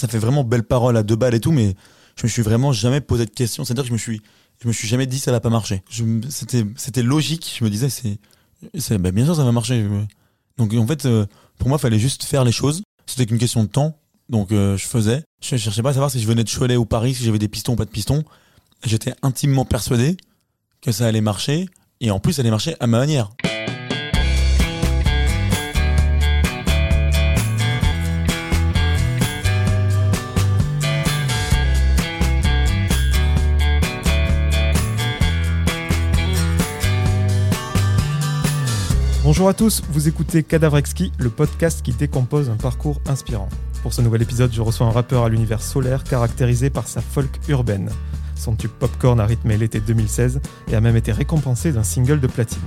ça fait vraiment belle parole à deux balles et tout, mais je me suis vraiment jamais posé de questions. C'est-à-dire que je me suis, je me suis jamais dit ça va pas marcher. C'était, c'était logique. Je me disais, c'est, c'est bah, bien sûr ça va marcher. Donc en fait, euh, pour moi, fallait juste faire les choses. C'était qu'une question de temps. Donc euh, je faisais. Je cherchais pas à savoir si je venais de Cholet ou Paris, si j'avais des pistons ou pas de pistons. J'étais intimement persuadé que ça allait marcher. Et en plus, ça allait marcher à ma manière. Bonjour à tous, vous écoutez Cadavre Exquis, le podcast qui décompose un parcours inspirant. Pour ce nouvel épisode, je reçois un rappeur à l'univers solaire caractérisé par sa folk urbaine. Son tube Popcorn a rythmé l'été 2016 et a même été récompensé d'un single de platine.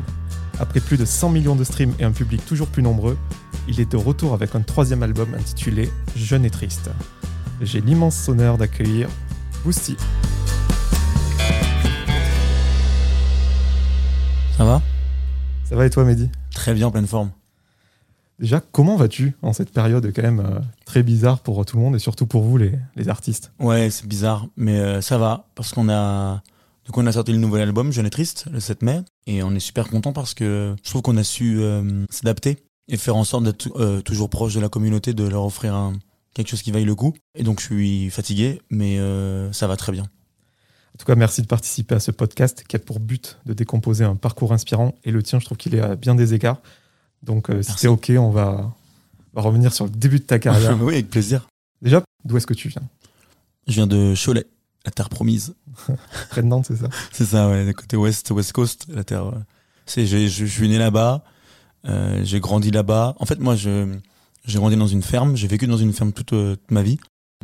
Après plus de 100 millions de streams et un public toujours plus nombreux, il est de retour avec un troisième album intitulé Jeune et triste. J'ai l'immense honneur d'accueillir Boosty. Ça va? Ça va et toi Mehdi? Très bien, en pleine forme. Déjà, comment vas-tu en cette période quand même euh, très bizarre pour tout le monde et surtout pour vous les, les artistes? Ouais, c'est bizarre, mais euh, ça va parce qu'on a donc on a sorti le nouvel album Jeune et triste le 7 mai et on est super content parce que je trouve qu'on a su euh, s'adapter et faire en sorte d'être toujours proche de la communauté, de leur offrir un, quelque chose qui vaille le coup. Et donc je suis fatigué, mais ça va très bien. En tout cas, merci de participer à ce podcast qui a pour but de décomposer un parcours inspirant et le tien, je trouve qu'il est à bien des égards. Donc, euh, si c'est OK, on va, on va revenir sur le début de ta carrière. oui, avec plaisir. Déjà, d'où est-ce que tu viens? Je viens de Cholet, la terre promise. Près de Nantes, c'est ça? C'est ça, ouais, du côté ouest, west coast, la terre. ouais. C'est, j'ai- je, je suis né là-bas, euh, j'ai grandi là-bas. En fait, moi, je, j'ai grandi dans une ferme, j'ai vécu dans une ferme toute, euh, toute ma vie.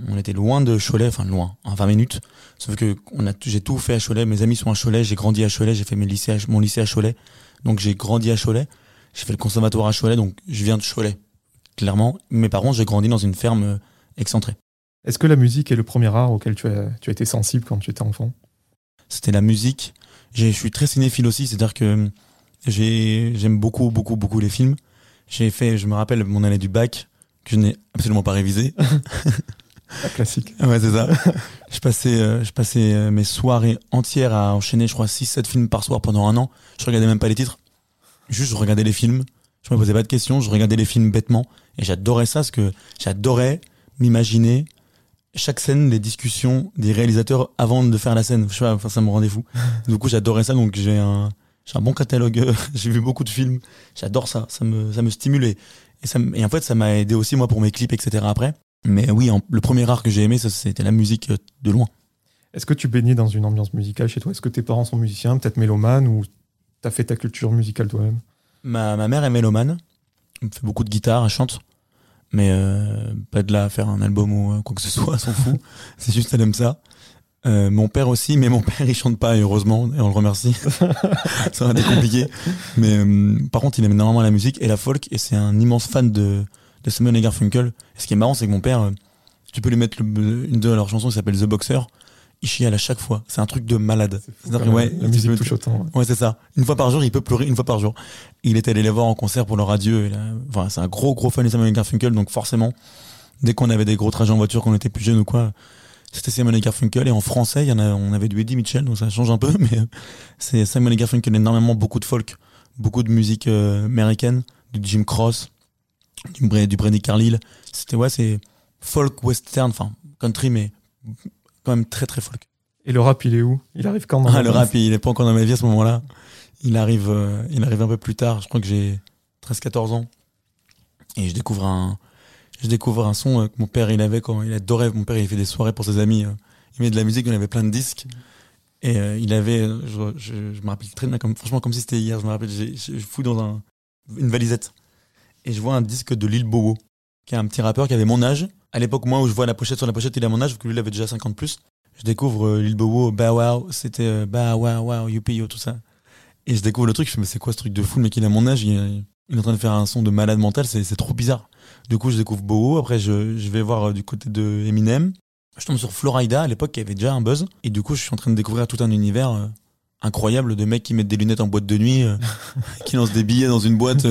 On était loin de Cholet, enfin loin, en 20 minutes. Sauf que on a, j'ai tout fait à Cholet. Mes amis sont à Cholet, j'ai grandi à Cholet, j'ai fait mes lycées à- mon lycée à Cholet. Donc j'ai grandi à Cholet. J'ai fait le conservatoire à Cholet, donc je viens de Cholet, clairement. Mais par contre, j'ai grandi dans une ferme euh, excentrée. Est-ce que la musique est le premier art auquel tu as, tu as été sensible quand tu étais enfant? C'était la musique. J'ai- Je suis très cinéphile aussi, c'est-à-dire que j'ai j'aime beaucoup beaucoup beaucoup les films. J'ai fait, je me rappelle mon année du bac que je n'ai absolument pas révisé. La classique. ouais, c'est ça. je passais euh, je passais euh, mes soirées entières à enchaîner, je crois 6 7 films par soir pendant un an. Je regardais même pas les titres. Juste je regardais les films. Je me posais pas de questions, je regardais les films bêtement et j'adorais ça parce que j'adorais m'imaginer chaque scène, les discussions des réalisateurs avant de faire la scène. Je sais pas, enfin, ça me rendait fou. Du coup, j'adorais ça, donc j'ai un, j'ai un bon catalogue. j'ai vu beaucoup de films. J'adore ça. Ça me, ça me stimule et, ça, et en fait, ça m'a aidé aussi moi pour mes clips, etc. Après. Mais oui, en- le premier art que j'ai aimé, c'était la musique euh, de loin. Est-ce que tu baignes dans une ambiance musicale chez toi? Est-ce que tes parents sont musiciens, peut-être mélomanes, ou t'as fait ta culture musicale toi-même? Ma, ma mère est mélomane. Elle fait beaucoup de guitare, elle chante. Mais euh, pas de là à faire un album ou euh, quoi que ce soit, elle s'en fout. C'est juste, elle aime ça. Euh, mon père aussi, mais mon père il chante pas, et heureusement, et on le remercie. ça aurait été compliqué. Mais euh, par contre, il aime énormément la musique et la folk, et c'est un immense fan de, de Simon et Garfunkel. Et ce qui est marrant, c'est que mon père, euh, tu peux lui mettre le- une de leurs chansons qui s'appelle The Boxer, il chiale à chaque fois. C'est un truc de malade. Quand ouais, la musique touche autant. ouais. Ouais, c'est ça. Une fois par jour, il peut pleurer une fois par jour. Il est allé les voir en concert pour leur adieu. et là, Enfin, c'est un gros, gros fan de Simon et Garfunkel. Donc, forcément, dès qu'on avait des gros trajets en voiture, qu'on était plus jeune ou quoi, c'était Simon et Garfunkel. Et en français, il y en a, on avait du Eddie Mitchell, donc ça change un peu, mais euh, c'est Simon et Garfunkel, énormément, beaucoup de folk, beaucoup de musique euh, américaine, du Jim Cross, du, Brady Carlile. C'était, ouais, c'est folk western, enfin, country, mais quand même très, très folk. Et le rap, il est où? Il arrive quand dans Ah, le rap, il est pas encore dans ma vie à ce moment-là. Il arrive, euh, il arrive un peu plus tard. Je crois que j'ai 13-14 ans. Et je découvre un, je découvre un son euh, que mon père, il avait quand il adorait. Mon père, il fait des soirées pour ses amis. euh. Il met de la musique, il avait plein de disques. Et il avait, je, je, je me rappelle très bien, comme, franchement, comme si c'était hier. Je me rappelle, je, je fous dans un, une valisette. Et je vois un disque de Lil Bobo, qui est un petit rappeur qui avait mon âge. À l'époque, moi, où je vois la pochette sur la pochette, il a mon âge, vu que lui, il avait déjà 50 plus. Je découvre euh, Lil Bobo, bah wow, c'était euh, bah wow, wow, youpi, yo, tout ça. Et je découvre le truc, je fais, mais c'est quoi ce truc de fou, le mec, a mon âge, il, est- il est en train de faire un son de malade mental, c'est trop bizarre. Du coup, je découvre Bobo, après, je, vais voir euh, du côté de Eminem. Je tombe sur Florida, à l'époque, qui avait déjà un buzz. Et du coup, je suis en train de découvrir tout un univers euh, incroyables de mecs qui mettent des lunettes en boîte de nuit, euh, qui lancent des billets dans une boîte,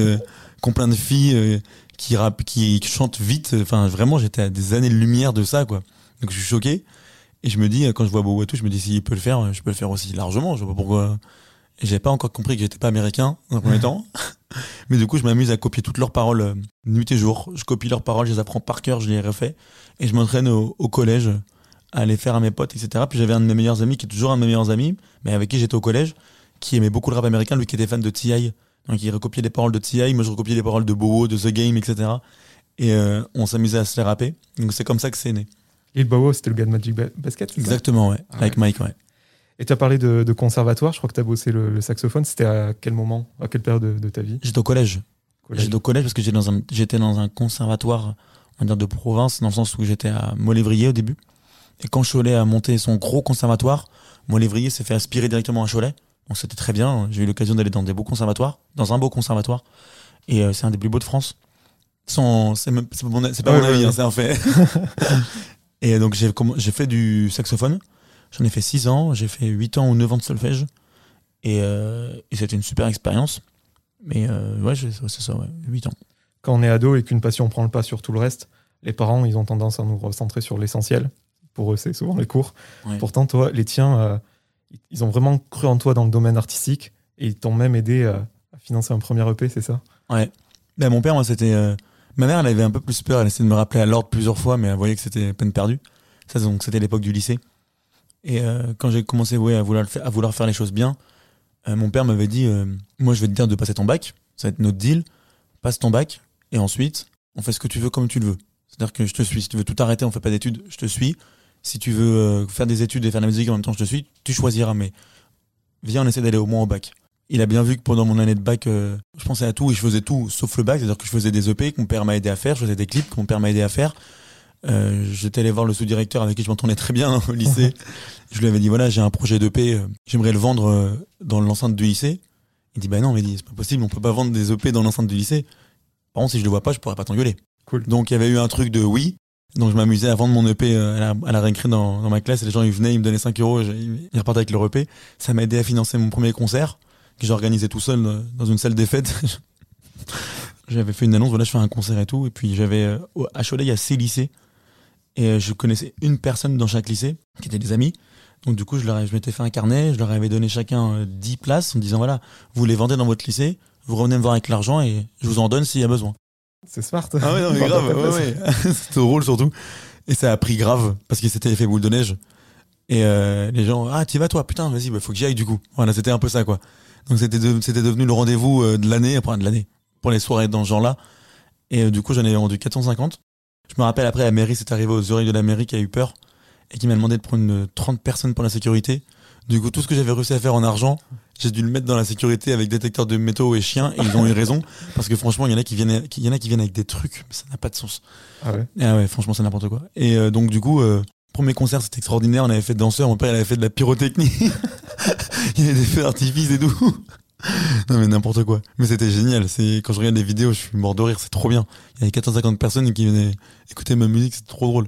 euh, qui ont plein de filles, euh, qui rappent, qui chantent vite. Enfin, vraiment, j'étais à des années de lumière de ça, quoi. Donc, je suis choqué. Et je me dis, quand je vois tout, je me dis, s'il peut le faire, je peux le faire aussi largement. Je vois pas pourquoi. J'avais pas encore compris que j'étais pas américain, dans un premier temps. Mais du coup, je m'amuse à copier toutes leurs paroles euh, nuit et jour. Je copie leurs paroles, je les apprends par cœur, je les refais. Et je m'entraîne au, au collège à les faire à mes potes, etc. Puis j'avais un de mes meilleurs amis, qui est toujours un de mes meilleurs amis, mais avec qui j'étais au collège, qui aimait beaucoup le rap américain, lui qui était fan de T.I. Donc il recopiait les paroles de T.I., moi je recopiais les paroles de Bobo, de The Game, etc. Et euh, on s'amusait à se les rapper. Donc c'est comme ça que c'est né. Lil Bobo, c'était le gars de Magic Ba- Basket Exactement, ouais. Ah Avec Mike, ouais. Et tu as parlé de, de conservatoire, je crois que tu as bossé le, le saxophone. C'était à quel moment? À quelle période de, de ta vie? J'étais au collège. Collège J'étais au collège parce que j'étais dans un, j'étais dans un conservatoire, on va dire, de province, dans le sens où j'étais à Molévrier au début. Et quand Cholet a monté son gros conservatoire, Molévrier s'est fait aspirer directement à Cholet. Donc c'était très bien. J'ai eu l'occasion d'aller dans des beaux conservatoires, dans un beau conservatoire. Et euh, c'est un des plus beaux de France. Sans, c'est même, c'est pas mon, c'est pas Ouais, mon ouais, avis, ouais. hein, c'est un fait. et donc j'ai, fait du saxophone. J'en ai fait 6 ans. J'ai fait 8 ans ou 9 ans de solfège. Et, euh, et c'était une super expérience. Mais euh, ouais, c'est ça, ouais, 8 ans. Quand on est ado et qu'une passion prend le pas sur tout le reste, les parents, ils ont tendance à nous recentrer sur l'essentiel. Pour eux, c'est souvent les cours. Ouais. Pourtant, toi, les tiens, euh, ils ont vraiment cru en toi dans le domaine artistique et ils t'ont même aidé euh, à financer un premier EP, c'est ça? Ouais. Ben, mon père, moi, c'était. euh, Ma mère, elle avait un peu plus peur. Elle essayait de me rappeler à l'ordre plusieurs fois, mais elle voyait que c'était peine perdue. Ça, donc, c'était l'époque du lycée. Et euh, quand j'ai commencé à, vouloir faire, les choses bien, mon père m'avait dit Moi, je vais te dire de passer ton bac. Ça va être notre deal. Passe ton bac. Et ensuite, on fait ce que tu veux comme tu le veux. C'est-à-dire que je te suis. Si tu veux tout arrêter, on fait pas d'études, je te suis. Si tu veux euh, faire des études et faire de la musique en même temps, je te suis. Tu choisiras. Mais viens, on essaie d'aller au moins au bac. Il a bien vu que pendant mon année de bac, euh, je pensais à tout et je faisais tout sauf le bac. C'est-à-dire que je faisais des EP que mon père m'a aidé à faire, je faisais des clips que mon père m'a aidé à faire. Euh, J'étais allé voir le sous-directeur avec qui je m'entendais très bien hein, au lycée. je lui avais dit voilà, j'ai un projet d'EP, euh, j'aimerais le vendre euh, dans l'enceinte du lycée. Il dit bah non, mais dit c'est pas possible, on peut pas vendre des EP dans l'enceinte du lycée. Par contre, si je le vois pas, je pourrais pas t'engueuler. Cool. Donc il y avait eu un truc de oui. Donc je m'amusais à vendre mon EP euh, à la, à récré dans, ma classe et les gens ils venaient, ils me donnaient 5 euros, ils repartaient avec leur EP. Ça m'a aidé à financer mon premier concert que j'ai organisé tout seul euh, dans une salle des fêtes. j'avais fait une annonce, voilà, je fais un concert et tout. Et puis j'avais euh, à Cholet, il y a six lycées. Et je connaissais une personne dans chaque lycée, qui étaient des amis. Donc du coup, je, leur je m'étais fait un carnet, je leur avais donné chacun euh, 10 places en disant voilà, vous les vendez dans votre lycée, vous revenez me voir avec l'argent et je vous en donne s'il y a besoin. C'est smart. Ah ouais, non, mais grave, ouais, ouais. C'était drôle surtout. Et ça a pris grave, parce que c'était effet boule de neige. Et euh, les gens, ah, t'y vas toi, putain, vas-y, bah, faut que j'y aille du coup. Voilà, c'était un peu ça, quoi. Donc c'était de- c'était devenu le rendez-vous euh, de l'année, enfin de l'année, pour les soirées dans ce genre-là. Et euh, du coup, j'en ai vendu 450. Je me rappelle après, la mairie, c'est arrivé aux oreilles de la mairie qui a eu peur et qui m'a demandé de prendre une 30 personnes pour la sécurité. Du coup, tout ce que j'avais réussi à faire en argent, j'ai dû le mettre dans la sécurité avec détecteur de métaux et chiens, et ils ont eu raison, parce que franchement, il y en a qui viennent, il y en a qui viennent avec des trucs, mais ça n'a pas de sens. Ah ouais? Ah ouais, franchement, c'est n'importe quoi. Et euh, donc, du coup, euh, premier concert, c'était extraordinaire. On avait fait danseur. Mon père, il avait fait de la pyrotechnie. il y avait des feux d'artifice et tout. non, mais n'importe quoi. Mais c'était génial. C'est quand je regarde les vidéos, je suis mort de rire. C'est trop bien. Il y avait 450 personnes qui venaient écouter ma musique. C'est trop drôle.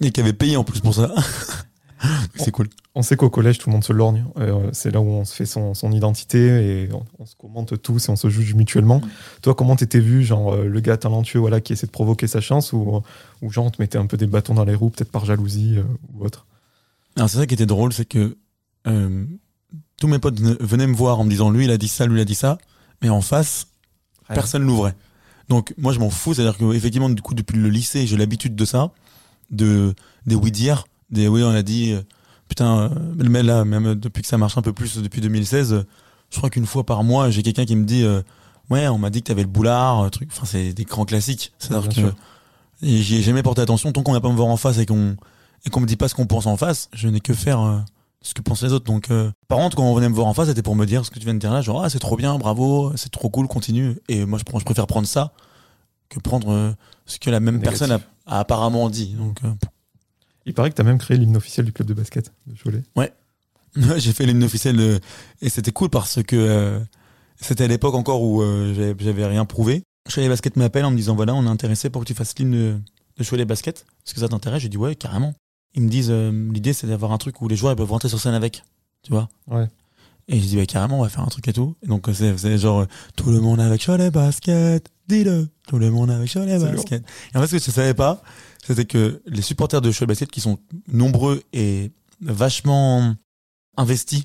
Et qui avaient payé en plus pour ça. c'est cool. On sait qu'au collège, tout le monde se lorgne. Euh, c'est là où on se fait son, son identité et on, on se commente tous et on se juge mutuellement. Toi, comment t'étais vu, genre euh, le gars talentueux voilà, qui essaie de provoquer sa chance ou, ou genre on te mettait un peu des bâtons dans les roues, peut-être par jalousie euh, ou autre? Alors, c'est ça qui était drôle, c'est que euh, tous mes potes venaient- me voir en me disant lui, il a dit ça, lui, il a dit ça. Mais en face, personne l'ouvrait. Donc moi je m'en fous, c'est-à-dire que effectivement du coup depuis le lycée j'ai l'habitude de ça, de des oui dire, des oui on a dit euh, putain euh, mais là même depuis que ça marche un peu plus depuis 2016, euh, je crois qu'une fois par mois j'ai quelqu'un qui me dit euh, ouais on m'a dit que t'avais le boulard, truc, enfin c'est des grands classiques, c'est-à-dire que j'y ai jamais porté attention tant qu'on va pas me voir en face et qu'on et qu'on me dit pas ce qu'on pense en face, je n'ai que faire euh, ce que pensent les autres. Donc, euh, par contre, quand on venait me voir en face, c'était pour me dire ce que tu viens de dire là, genre ah c'est trop bien, bravo, c'est trop cool, continue. Et moi, je, prends, je préfère prendre ça que prendre euh, ce que la même Négatif. personne a, a apparemment dit. Donc, Il paraît que t'as même créé l'hymne officiel du club de basket de Cholet. Ouais, j'ai fait l'hymne officiel euh, et c'était cool parce que euh, c'était à l'époque encore où euh, j'avais- rien prouvé. Cholet Basket m'appelle en me disant voilà, on est intéressé pour que tu fasses l'hymne de, de Cholet Basket. Est-ce que ça t'intéresse J'ai dit ouais, carrément. Ils me disent euh, l'idée c'est d'avoir un truc où les joueurs ils peuvent rentrer sur scène avec, tu vois? Ouais. Et je dis, bah, carrément, on va faire un truc et tout. Et donc, c'est, genre, tout le monde avec Cholet Basket, dis-le. Tout le monde avec Cholet Basket. Et en fait, ce que je savais pas, c'était que les supporters de Cholet Basket, qui sont nombreux et vachement investis,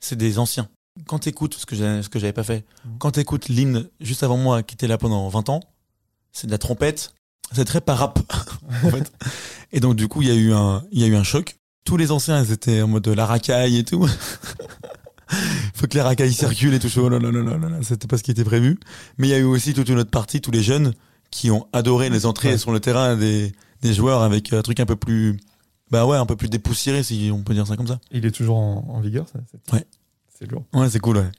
c'est des anciens. Quand t'écoutes, ce que ce que j'avais pas fait, Mhm. quand t'écoutes l'hymne juste avant moi, qui était là pendant 20 ans, c'est de la trompette, c'est très par rap, en fait. Et donc, du coup, il y a eu un, il y a eu un choc. Tous les anciens, ils étaient en mode de la racaille et tout. Faut que les racailles circulent et tout. Oh là là là là là là, c'était pas ce qui était prévu. Mais il y a eu aussi toute une autre partie, tous les jeunes, qui ont adoré les entrées Ouais. sur le terrain des, des joueurs avec un truc un peu plus, bah ouais, un peu plus dépoussiéré, si on peut dire ça comme ça. Il est toujours en, en vigueur, ça c'est- Ouais. C'est lourd. Ouais, c'est cool, ouais.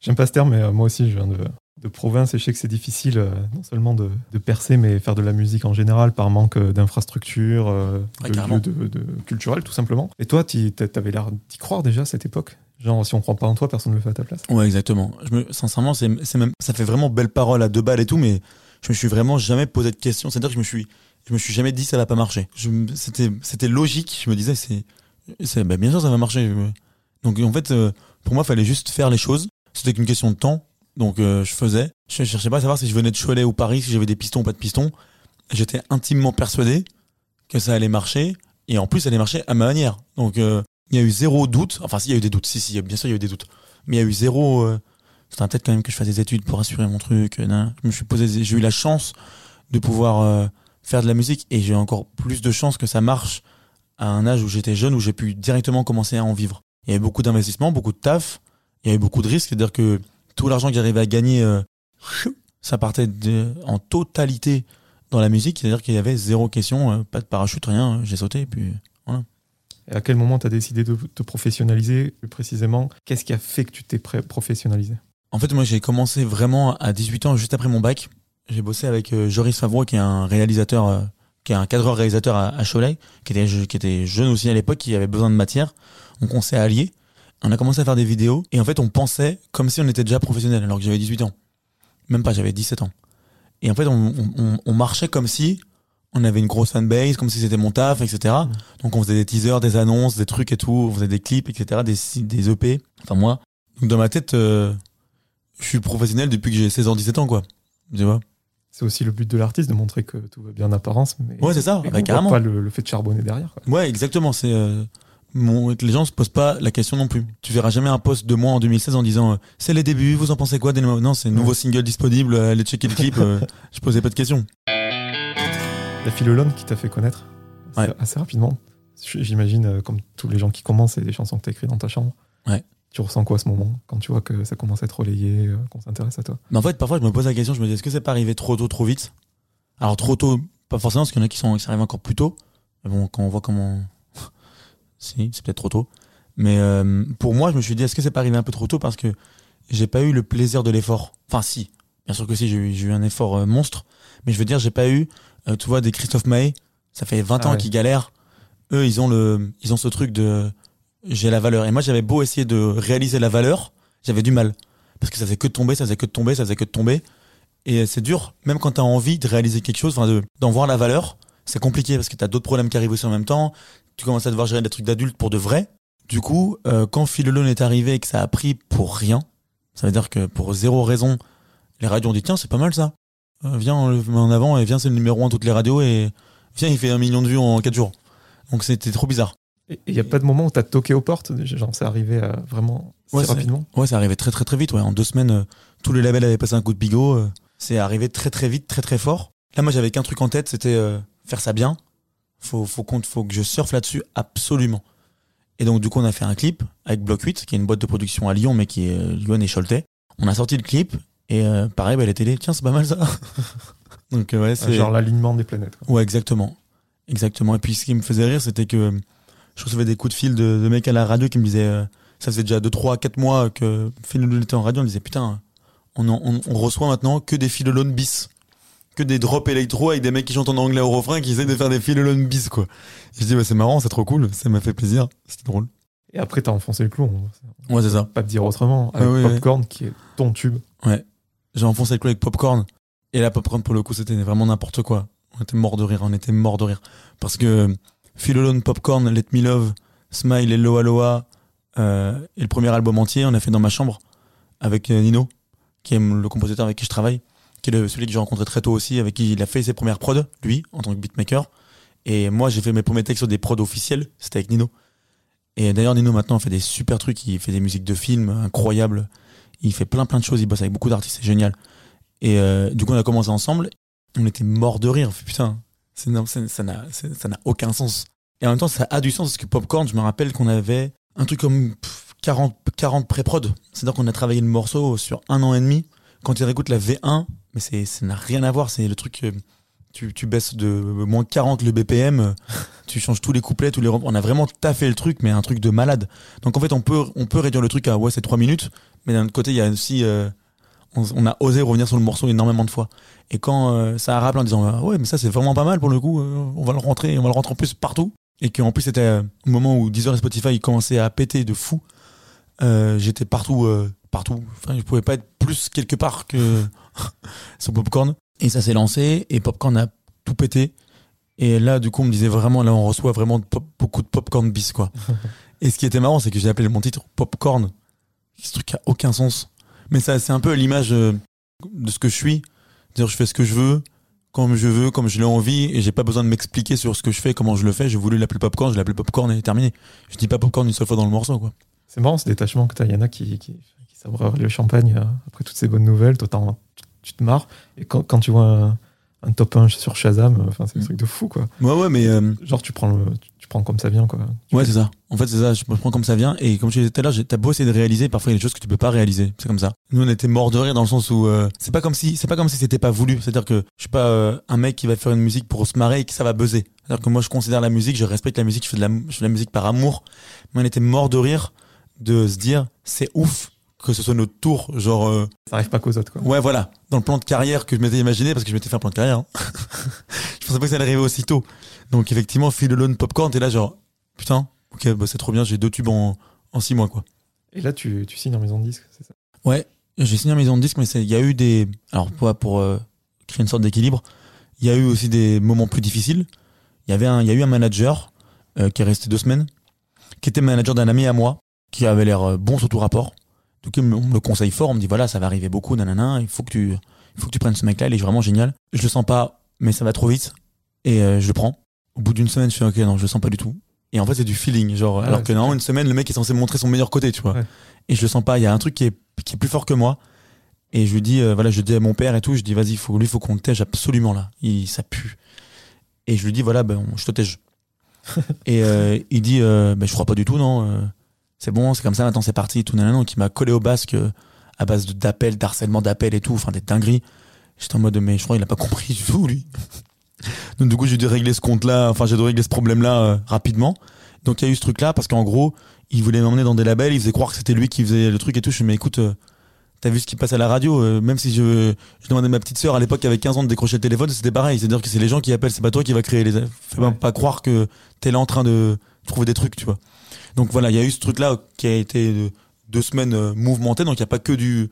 J'aime pas ce terme, mais euh, moi aussi, je viens de, de province et je sais que c'est difficile euh, non seulement de, de percer, mais faire de la musique en général par manque euh, d'infrastructures, euh, Ouais, de lieux de, de culturels, tout simplement. Et toi, tu avais l'air d'y croire déjà à cette époque? Genre, si on croit pas en toi, personne ne le fait à ta place. Ouais, exactement. Je me, sincèrement, c'est, c'est même, ça fait vraiment belle parole à deux balles et tout, mais je me suis vraiment jamais posé de questions. C'est-à-dire que je me suis, je me suis jamais dit ça va pas marcher. C'était, c'était logique. Je me disais, c'est, bah, bien sûr, ça va marcher. Donc, en fait, euh, pour moi, il fallait juste faire les choses. C'était qu'une question de temps. Donc, euh, je faisais. Je cherchais pas à savoir si je venais de Cholet ou Paris, si j'avais des pistons ou pas de pistons. J'étais intimement persuadé que ça allait marcher. Et en plus, ça allait marcher à ma manière. Donc, euh, il y a eu zéro doute. Enfin, si, il y a eu des doutes. Si, si, bien sûr, il y a eu des doutes. Mais il y a eu zéro. Euh, c'était peut-être quand même que je fasse des études pour assurer mon truc. euh. Je me suis posé. J'ai eu la chance de pouvoir faire de la musique et j'ai encore plus de chance que ça marche à un âge où j'étais jeune, où j'ai pu directement commencer à en vivre. Il y avait beaucoup d'investissements, beaucoup de taf. Il y avait beaucoup de risques. C'est-à-dire que tout l'argent que j'arrivais à gagner, euh, ça partait de, en totalité dans la musique. C'est-à-dire qu'il y avait zéro question, euh, pas de parachute, rien. J'ai sauté et puis. Et à quel moment tu as décidé de te professionnaliser plus précisément? Qu'est-ce qui a fait que tu t'es professionnalisé? En fait, moi, j'ai commencé vraiment à 18 ans, juste après mon bac. J'ai bossé avec euh, Joris Favreau, qui est un réalisateur, euh, qui est un cadreur réalisateur à, à Cholet, qui était, qui était jeune aussi à l'époque, qui avait besoin de matière. Donc, on s'est alliés. On a commencé à faire des vidéos. Et en fait, on pensait comme si on était déjà professionnel, alors que j'avais 18 ans. Même pas, j'avais 17 ans. Et en fait, on, on- on- on marchait comme si on avait une grosse fanbase, comme si c'était mon taf, etc. Mm. Donc, on faisait des teasers, des annonces, des trucs et tout. On faisait des clips, etc. Des, des EP. Enfin, moi. Donc, dans ma tête, euh, je suis professionnel depuis que j'ai 16 ans, 17 ans, quoi. Tu vois? C'est aussi le but de l'artiste, de montrer que tout va bien en apparence. Mais, Ouais, c'est ça, mais bah, carrément. pas le, le fait de charbonner derrière. quoi. Ouais, exactement. C'est euh, mon, les gens se posent pas la question non plus. Tu verras jamais un post de moi en 2016 en disant euh, c'est les débuts, vous en pensez quoi Non, c'est nouveau Ouais. single disponible, allez checker le clip. euh, je posais pas de questions. La Philolone qui t'a fait connaître assez, Ouais. assez rapidement. J'imagine, euh, comme tous les gens qui commencent, c'est des chansons que tu as écrites dans ta chambre. Ouais. Tu ressens quoi à ce moment quand tu vois que ça commence à être relayé, euh, qu'on s'intéresse à toi? Mais en fait, parfois, je me pose la question, je me dis est-ce que c'est pas arrivé trop tôt, trop vite? Alors trop tôt, pas forcément, parce qu'il y en a qui sont qui arrivent encore plus tôt. Mais bon, quand on voit comment, si, c'est peut-être trop tôt. Mais euh, pour moi, je me suis dit est-ce que c'est pas arrivé un peu trop tôt parce que j'ai pas eu le plaisir de l'effort? Enfin, si, bien sûr que si, j'ai eu, j'ai eu un effort euh, monstre. Mais je veux dire, j'ai pas eu, euh, tu vois, des Christophe Maé. Ça fait 20 Ah ans ouais. qu'ils galèrent. Eux, ils ont le, ils ont ce truc de j'ai la valeur. Et moi, j'avais beau essayer de réaliser la valeur, j'avais du mal parce que ça faisait que de tomber, ça faisait que de tomber, ça faisait que de tomber. Et c'est dur, même quand tu as envie de réaliser quelque chose, enfin de d'en voir la valeur, c'est compliqué parce que tu as d'autres problèmes qui arrivent aussi en même temps. Tu commences à devoir gérer des trucs d'adultes pour de vrai. Du coup, euh, quand Phil Alone est arrivé et que ça a pris pour rien, ça veut dire que pour zéro raison, les radios ont dit tiens, c'est pas mal ça. Euh, viens, on le met en avant et viens, c'est le numéro un toutes les radios et viens, il fait un million de vues en 4 jours. Donc c'était trop bizarre. Et il n'y a pas de moment où tu as toqué aux portes? Genre, c'est arrivé euh, vraiment Ouais, c'est- rapidement? Ouais, ça arrivait très très très vite. Ouais. En deux semaines, euh, tous les labels avaient passé un coup de bigot. euh, c'est arrivé très très vite, très très fort. Là, moi, j'avais qu'un truc en tête, c'était faire ça bien. Faut, faut, faut que je surfe là-dessus absolument. Et donc, du coup, on a fait un clip avec Block 8, qui est une boîte de production à Lyon, mais qui est Lyon et Choletais. On a sorti le clip, et pareil, bah, la télé, tiens, c'est pas mal ça. donc, ouais, c'est. Genre l'alignement des planètes. quoi. Ouais, exactement. Exactement. Et puis ce qui me faisait rire, c'était que je recevais des coups de fil de, de mecs à la radio qui me disaient, euh, ça faisait déjà 2, 3, 4 mois que Philolone était en radio, on me disait, putain, on, on, on reçoit maintenant que des Philolone bis. Que des drops électro avec des mecs qui chantent en anglais au refrain qui essaient de faire des Philolone bis, quoi. Et je dis, ouais, c'est marrant, c'est trop cool, ça m'a fait plaisir, c'était drôle. Et après, tu as enfoncé le clou. Ouais, c'est ça. pas te dire autrement. Avec ouais, Popcorn, qui est ton tube. J'ai enfoncé le clou avec Popcorn. Et la Popcorn, pour le coup, c'était vraiment n'importe quoi. On était mort de rire, on était mort de rire. Parce que Philolone, Popcorn, Let Me Love, Smile et Loa Loa, Euh, et le premier album entier, on a fait dans ma chambre avec euh, Nino, qui est le compositeur avec qui je travaille, qui est celui que j'ai rencontré très tôt aussi, avec qui il a fait ses premières prods, lui, en tant que beatmaker. Et moi, j'ai fait mes premiers textes sur des prods officiels, c'était avec Nino. Et d'ailleurs, Nino maintenant fait des super trucs, il fait des musiques de films incroyables, il fait plein plein de choses, il bosse avec beaucoup d'artistes, c'est génial. Et euh, du coup, on a commencé ensemble, on était mort de rire, putain, non, c'est- c'est- ça n'a aucun sens. Et en même temps, ça a du sens parce que Popcorn, je me rappelle qu'on avait un truc comme pff, 40, 40 pré-prod. C'est-à-dire qu'on a travaillé le morceau sur un an et demi. Quand tu réécoutes la V1, mais ça n'a rien à voir. C'est le truc, euh, tu, tu baisses de moins 40 le BPM, tu changes tous les couplets, tous les, on a vraiment taffé le truc, mais un truc de malade. Donc en fait, on peut, on peut réduire le truc à, ouais, c'est 3 minutes, mais d'un autre côté, il y a aussi, euh, on a osé revenir sur le morceau énormément de fois. Et quand euh, ça a rappelé en disant, ah ouais, mais ça c'est vraiment pas mal pour le coup, euh, on va le rentrer, on va le rentrer en plus partout. Et qu'en plus c'était euh, au moment où Deezer et Spotify commençaient à péter de fou. Euh, J'étais partout, euh, partout. Enfin, je pouvais pas être plus quelque part que sur Popcorn. Et ça s'est lancé et Popcorn a tout pété. Et là, du coup, on me disait vraiment, là, on reçoit vraiment de pop- beaucoup de Popcorn bis, quoi. et ce qui était marrant, c'est que j'ai appelé mon titre Popcorn. Ce truc a aucun sens. Mais ça, c'est un peu l'image euh, de ce que je suis. C'est-à-dire, je fais ce que je veux, comme je veux, comme je l'ai envie, et j'ai pas besoin de m'expliquer sur ce que je fais, comment je le fais. J'ai voulu l'appeler Popcorn, je l'ai appelé Popcorn et terminé. Je dis pas Popcorn une seule fois dans le morceau, quoi. C'est marrant ce détachement que tu as. Il y en a qui, qui, qui sabrent le champagne euh, après toutes ces bonnes nouvelles. Toi, tu te marres. Et quand, quand tu vois un, un top 1 sur Shazam, euh, enfin, c'est un Mm. truc de fou, quoi. Ouais, ouais, mais euh, Genre, tu prends, le, tu, tu prends comme ça vient, quoi. Ouais, c'est ça. En fait, c'est ça. Je me prends comme ça vient. Et comme je disais tout à l'heure, t'as beau essayer de réaliser, parfois il y a des choses que tu peux pas réaliser. C'est comme ça. Nous, on était morts de rire dans le sens où euh, c'est pas comme si, c'est pas comme si c'était pas voulu. C'est-à-dire que je suis pas euh, un mec qui va faire une musique pour se marrer et que ça va buzzer. C'est-à-dire que moi, je considère la musique, je respecte la musique, je fais de la, je fais de la musique par amour. Mais on était morts de rire de se dire, c'est ouf que ce soit notre tour. Genre, euh, Ça arrive pas qu'aux autres, quoi. ouais, voilà. Dans le plan de carrière que je m'étais imaginé, parce que je m'étais fait un plan de carrière. hein. je pensais pas que ça allait arriver aussitôt. Donc, effectivement, Phil Alone Popcorn, t'es là, genre, putain, ok, bah, c'est trop bien, j'ai deux tubes en, en six mois, quoi. Et là, tu, tu signes en maison de disque, c'est ça? Ouais, j'ai signé en maison de disque, mais il y a eu des. Alors, pour, pour euh, créer une sorte d'équilibre, il y a eu aussi des moments plus difficiles. Il y avait un, il y a eu un manager euh, qui est resté deux semaines, qui était manager d'un ami à moi, qui avait l'air bon sur tout rapport. On me on me le conseille fort, on me dit voilà, ça va arriver beaucoup, nanana, il faut que tu, il faut que tu prennes ce mec-là, il est vraiment génial. Je le sens pas, mais ça va trop vite, et euh, je le prends. Au bout d'une semaine, je fais ok, non, je le sens pas du tout. Et en fait, c'est du feeling, genre, alors que normalement, une semaine, le mec est censé montrer son meilleur côté, tu vois. Ouais. Et je le sens pas, il y a un truc qui est, qui est plus fort que moi. Et je lui dis, euh, voilà, je dis à mon père et tout, je dis, vas-y, faut, lui, faut qu'on le tège absolument là. Il, ça pue. Et je lui dis, voilà, ben, on- je te tège. et euh, il dit, euh, ben, je crois pas du tout, non. C'est bon, c'est comme ça, maintenant c'est parti, tout nanana. Il m'a collé au basque euh, à base d'appels, d'harcèlement d'appels et tout, enfin des dingueries. J'étais en mode, mais je crois qu'il a pas compris du tout, lui. Donc du coup, j'ai dû régler ce compte-là, enfin j'ai dû régler ce problème-là euh, rapidement. Donc il y a eu ce truc-là parce qu'en gros, il voulait m'emmener dans des labels, il faisait croire que c'était lui qui faisait le truc et tout. Je ai dit, mais écoute, euh, t'as vu ce qui passe à la radio, euh, même si je, je demandais à ma petite sœur à l'époque qui avait 15 ans de décrocher le téléphone, c'était pareil. C'est-à-dire que c'est les gens qui appellent, c'est pas toi qui va créer les. Fais Ouais. pas croire que t'es là en train de trouver des trucs, tu vois. Donc voilà, il y a eu ce truc-là qui a été deux semaines euh, mouvementées, donc il y a pas que du.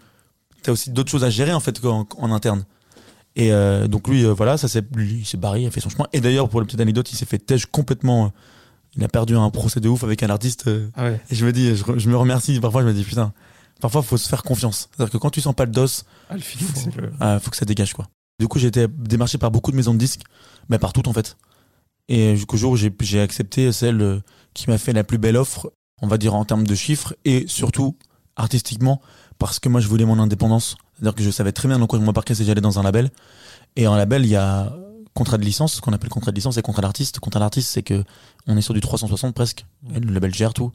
T'as aussi d'autres choses à gérer en fait qu'en- en, interne. Et euh, donc lui, euh, voilà, ça s'est, lui, il s'est barré, il a fait son chemin. Et d'ailleurs, pour la petite anecdote, il s'est fait tèche complètement. euh, il a perdu un procès de ouf avec un artiste. Ah ouais. et je me dis, je, me remercie. Parfois, je me dis, putain, parfois, faut se faire confiance. C'est-à-dire que quand tu sens pas le dos, Ah, le feeling, c'est le. ah, faut que ça dégage, quoi. Du coup, j'ai été démarché par beaucoup de maisons de disques, mais partout, en fait. Et jusqu'au jour où j'ai accepté celle euh, qui m'a fait la plus belle offre, on va dire en termes de chiffres, et surtout artistiquement, parce que moi, je voulais mon indépendance. C'est-à-dire que je savais très bien dans quoi je m'embarquais si j'allais dans un label. Et en label, il y a contrat de licence, ce qu'on appelle contrat de licence et contrat d'artiste. Contrat d'artiste, c'est que on est sur du 360 presque. Et Le label gère tout.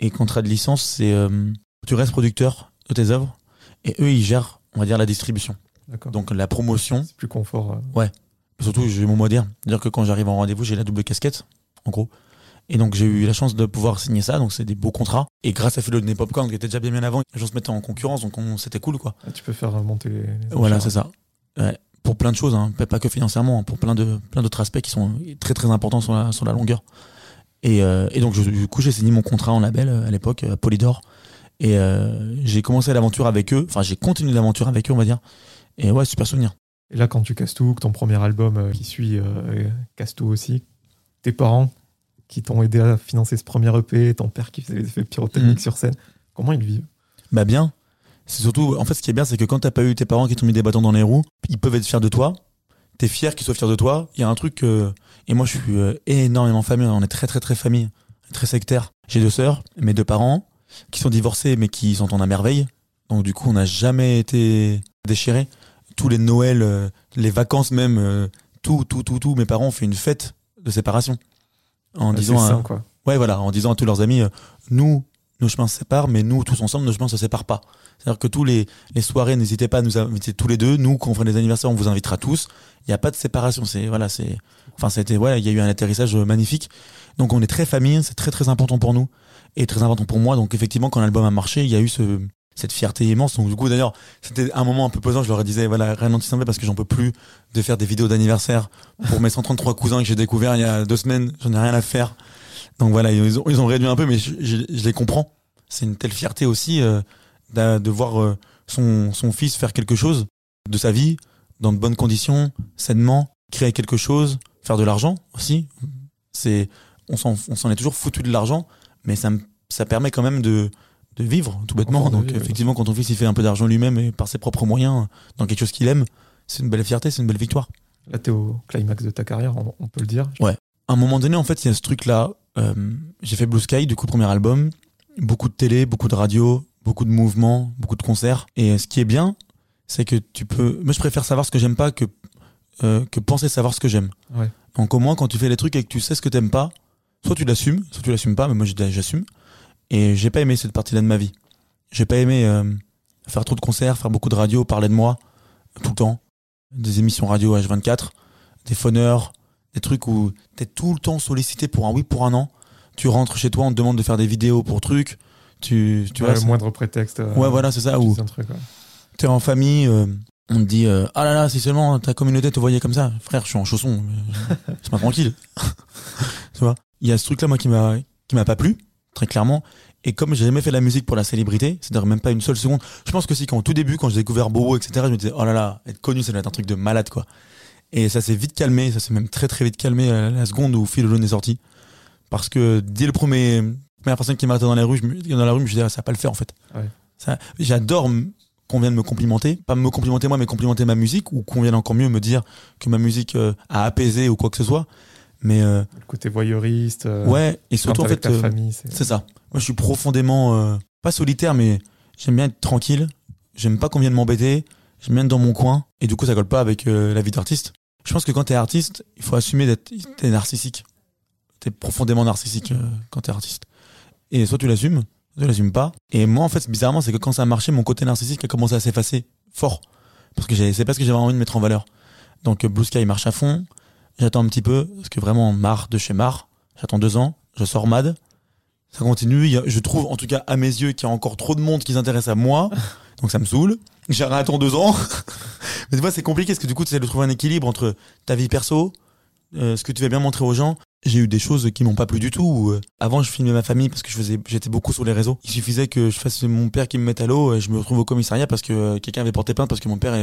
Et contrat de licence, c'est euh, tu restes producteur de tes œuvres et eux, ils gèrent, on va dire, la distribution. D'accord. Donc la promotion, C'est plus confort. euh. Surtout, j'ai mon mot à dire. C'est-à-dire que quand j'arrive en rendez-vous, j'ai la double casquette, en gros. Et donc j'ai eu la chance de pouvoir signer ça, donc c'est des beaux contrats. Et grâce à Philo de Popcorn, qui était déjà bien bien avant, les gens se mettaient en concurrence, donc on- c'était cool, quoi. Ah, tu peux faire monter les. les Voilà, c'est ça. Ouais. Pour plein de choses, hein. pas que financièrement, hein, pour plein de plein d'autres aspects qui sont très très importants sur la sur la longueur. Et, euh, et donc je- du coup j'ai signé mon contrat en label euh, à l'époque à Polydor et euh, j'ai commencé l'aventure avec eux. Enfin j'ai continué l'aventure avec eux on va dire. Et ouais super souvenir. Et là, quand tu casses tout, que ton premier album euh, qui suit euh, casse tout aussi, tes parents, qui t'ont aidé à financer ce premier EP, ton père qui faisait les effets pyrotechniques Mhm. sur scène. Comment ils vivent? Bah bien. C'est surtout, en fait, ce qui est bien, c'est que quand t'as pas eu tes parents qui t'ont mis des bâtons dans les roues, ils peuvent être fiers de toi. T'es fier qu'ils soient fiers de toi. Il y a un truc que, et moi, je suis euh, énormément famille. On est très, très, très famille. Très sectaire. J'ai deux sœurs, mes deux parents, qui sont divorcés, mais qui s'entendent à merveille. Donc, du coup, on n'a jamais été déchirés. Tous les Noëls, euh, les vacances même, euh, tout, tout, tout, tout. Mes parents ont fait une fête de séparation. En disant, à- quoi. Ouais, voilà, en disant à tous leurs amis, euh, nous, nos chemins se séparent, mais nous, tous ensemble, nos chemins se séparent pas. C'est-à-dire que tous les, les soirées, n'hésitez pas à nous inviter tous les deux. Nous, quand on fera des anniversaires, on vous invitera tous. Il n'y a pas de séparation. C'est, voilà, c'est, enfin, c'était, voilà, il y a eu un atterrissage euh, magnifique. Donc, on est très famille. C'est très, très important pour nous. Et très important pour moi. Donc, effectivement, quand l'album a marché, il y a eu ce, cette fierté immense. Donc, du coup, d'ailleurs, c'était un moment un peu pesant. Je leur disais, voilà, rien d'anti parce que j'en peux plus de faire des vidéos d'anniversaire pour mes 133 cousins que j'ai découverts il y a deux semaines. J'en ai rien à faire. Donc voilà, ils ont, réduit un peu, mais je, les comprends. C'est une telle fierté aussi euh, de voir euh, son, son fils faire quelque chose de sa vie, dans de bonnes conditions, sainement, créer quelque chose, faire de l'argent aussi. C'est, on s'en, on s'en est toujours foutu de l'argent, mais ça, ça permet quand même de, de vivre, tout bêtement. Donc effectivement, quand ton fils il fait un peu d'argent lui-même et par ses propres moyens, dans quelque chose qu'il aime, c'est une belle fierté, c'est une belle victoire. Là, t'es au climax de ta carrière, on, on peut le dire. à un moment donné, en fait, il y a ce truc-là. euh, j'ai fait Blue Sky, du coup, premier album. Beaucoup de télé, beaucoup de radio, beaucoup de mouvements, beaucoup de concerts. Et ce qui est bien, c'est que tu peux. Moi, je préfère savoir ce que j'aime pas que, euh, que penser savoir ce que j'aime. Ouais. Donc, au moins, quand tu fais les trucs et que tu sais ce que t'aimes pas, soit tu l'assumes, soit tu l'assumes pas, mais moi, j'assume. Et j'ai pas aimé cette partie-là de ma vie. J'ai pas aimé euh, faire trop de concerts, faire beaucoup de radio, parler de moi, tout le temps. Des émissions radio H24, des phoneurs, des trucs où t'es tout le temps sollicité pour un oui, pour un non. Tu rentres chez toi, on te demande de faire des vidéos pour trucs. Tu, tu Ouais, vois, le moindre prétexte. euh, ouais, voilà, c'est ça. truc, ouais. t'es en famille, euh, on te dit euh, ah là là, si seulement ta communauté te voyait comme ça, frère, je suis en chaussons, euh, c'est pas tranquille. tu vois, il y a ce truc-là moi qui m'a qui m'a pas plu, très clairement. Et comme j'ai jamais fait la musique pour la célébrité, c'est-à-dire même pas une seule seconde, je pense que si quand au tout début, quand j'ai découvert Bobo, etc., je me disais oh là là, être connu, ça doit être un truc de malade quoi. Et ça s'est vite calmé, ça s'est même très très vite calmé à la seconde où Phil Alone est sorti, parce que dès le premier première personne qui m'arrêtait dans la rue, je me, dans la rue, je me disais ah, ça va pas le faire en fait. Ouais. Ça, j'adore qu'on vienne me complimenter, pas me complimenter moi, mais complimenter ma musique, ou qu'on vienne encore mieux me dire que ma musique euh, a apaisé ou quoi que ce soit. Mais euh, Le côté voyeuriste. euh, ouais, et surtout en fait, euh, c'est- ça. Moi, je suis profondément euh, pas solitaire, mais j'aime bien être tranquille. J'aime pas qu'on vienne m'embêter. J'aime bien être dans mon coin. Et du coup, ça colle pas avec euh, la vie d'artiste. Je pense que quand t'es artiste, il faut assumer d'être t'es narcissique. T'es profondément narcissique euh, quand t'es artiste. Et soit tu l'assumes, soit tu l'assumes pas. Et moi, en fait, bizarrement, c'est que quand ça a marché, mon côté narcissique a commencé à s'effacer fort. Parce que c'est pas ce que j'avais envie de mettre en valeur. Donc, Blue Sky marche à fond. J'attends un petit peu, parce que vraiment, marre de chez marre. J'attends deux ans. Je sors mad. Ça continue. Il y a- je trouve, en tout cas, à mes yeux, qu'il y a encore trop de monde qui s'intéresse à moi. Donc, ça me saoule. J'arrête en deux ans. Mais tu vois, c'est compliqué, parce que du coup, tu essaies de trouver un équilibre entre ta vie perso, euh, ce que tu vas bien montrer aux gens. J'ai eu des choses qui m'ont pas plu du tout. euh, avant, je filmais ma famille parce que je faisais, j'étais beaucoup sur les réseaux. Il suffisait que je fasse mon père qui me mette à l'eau et je me retrouve au commissariat parce que euh, quelqu'un avait porté plainte parce que mon père,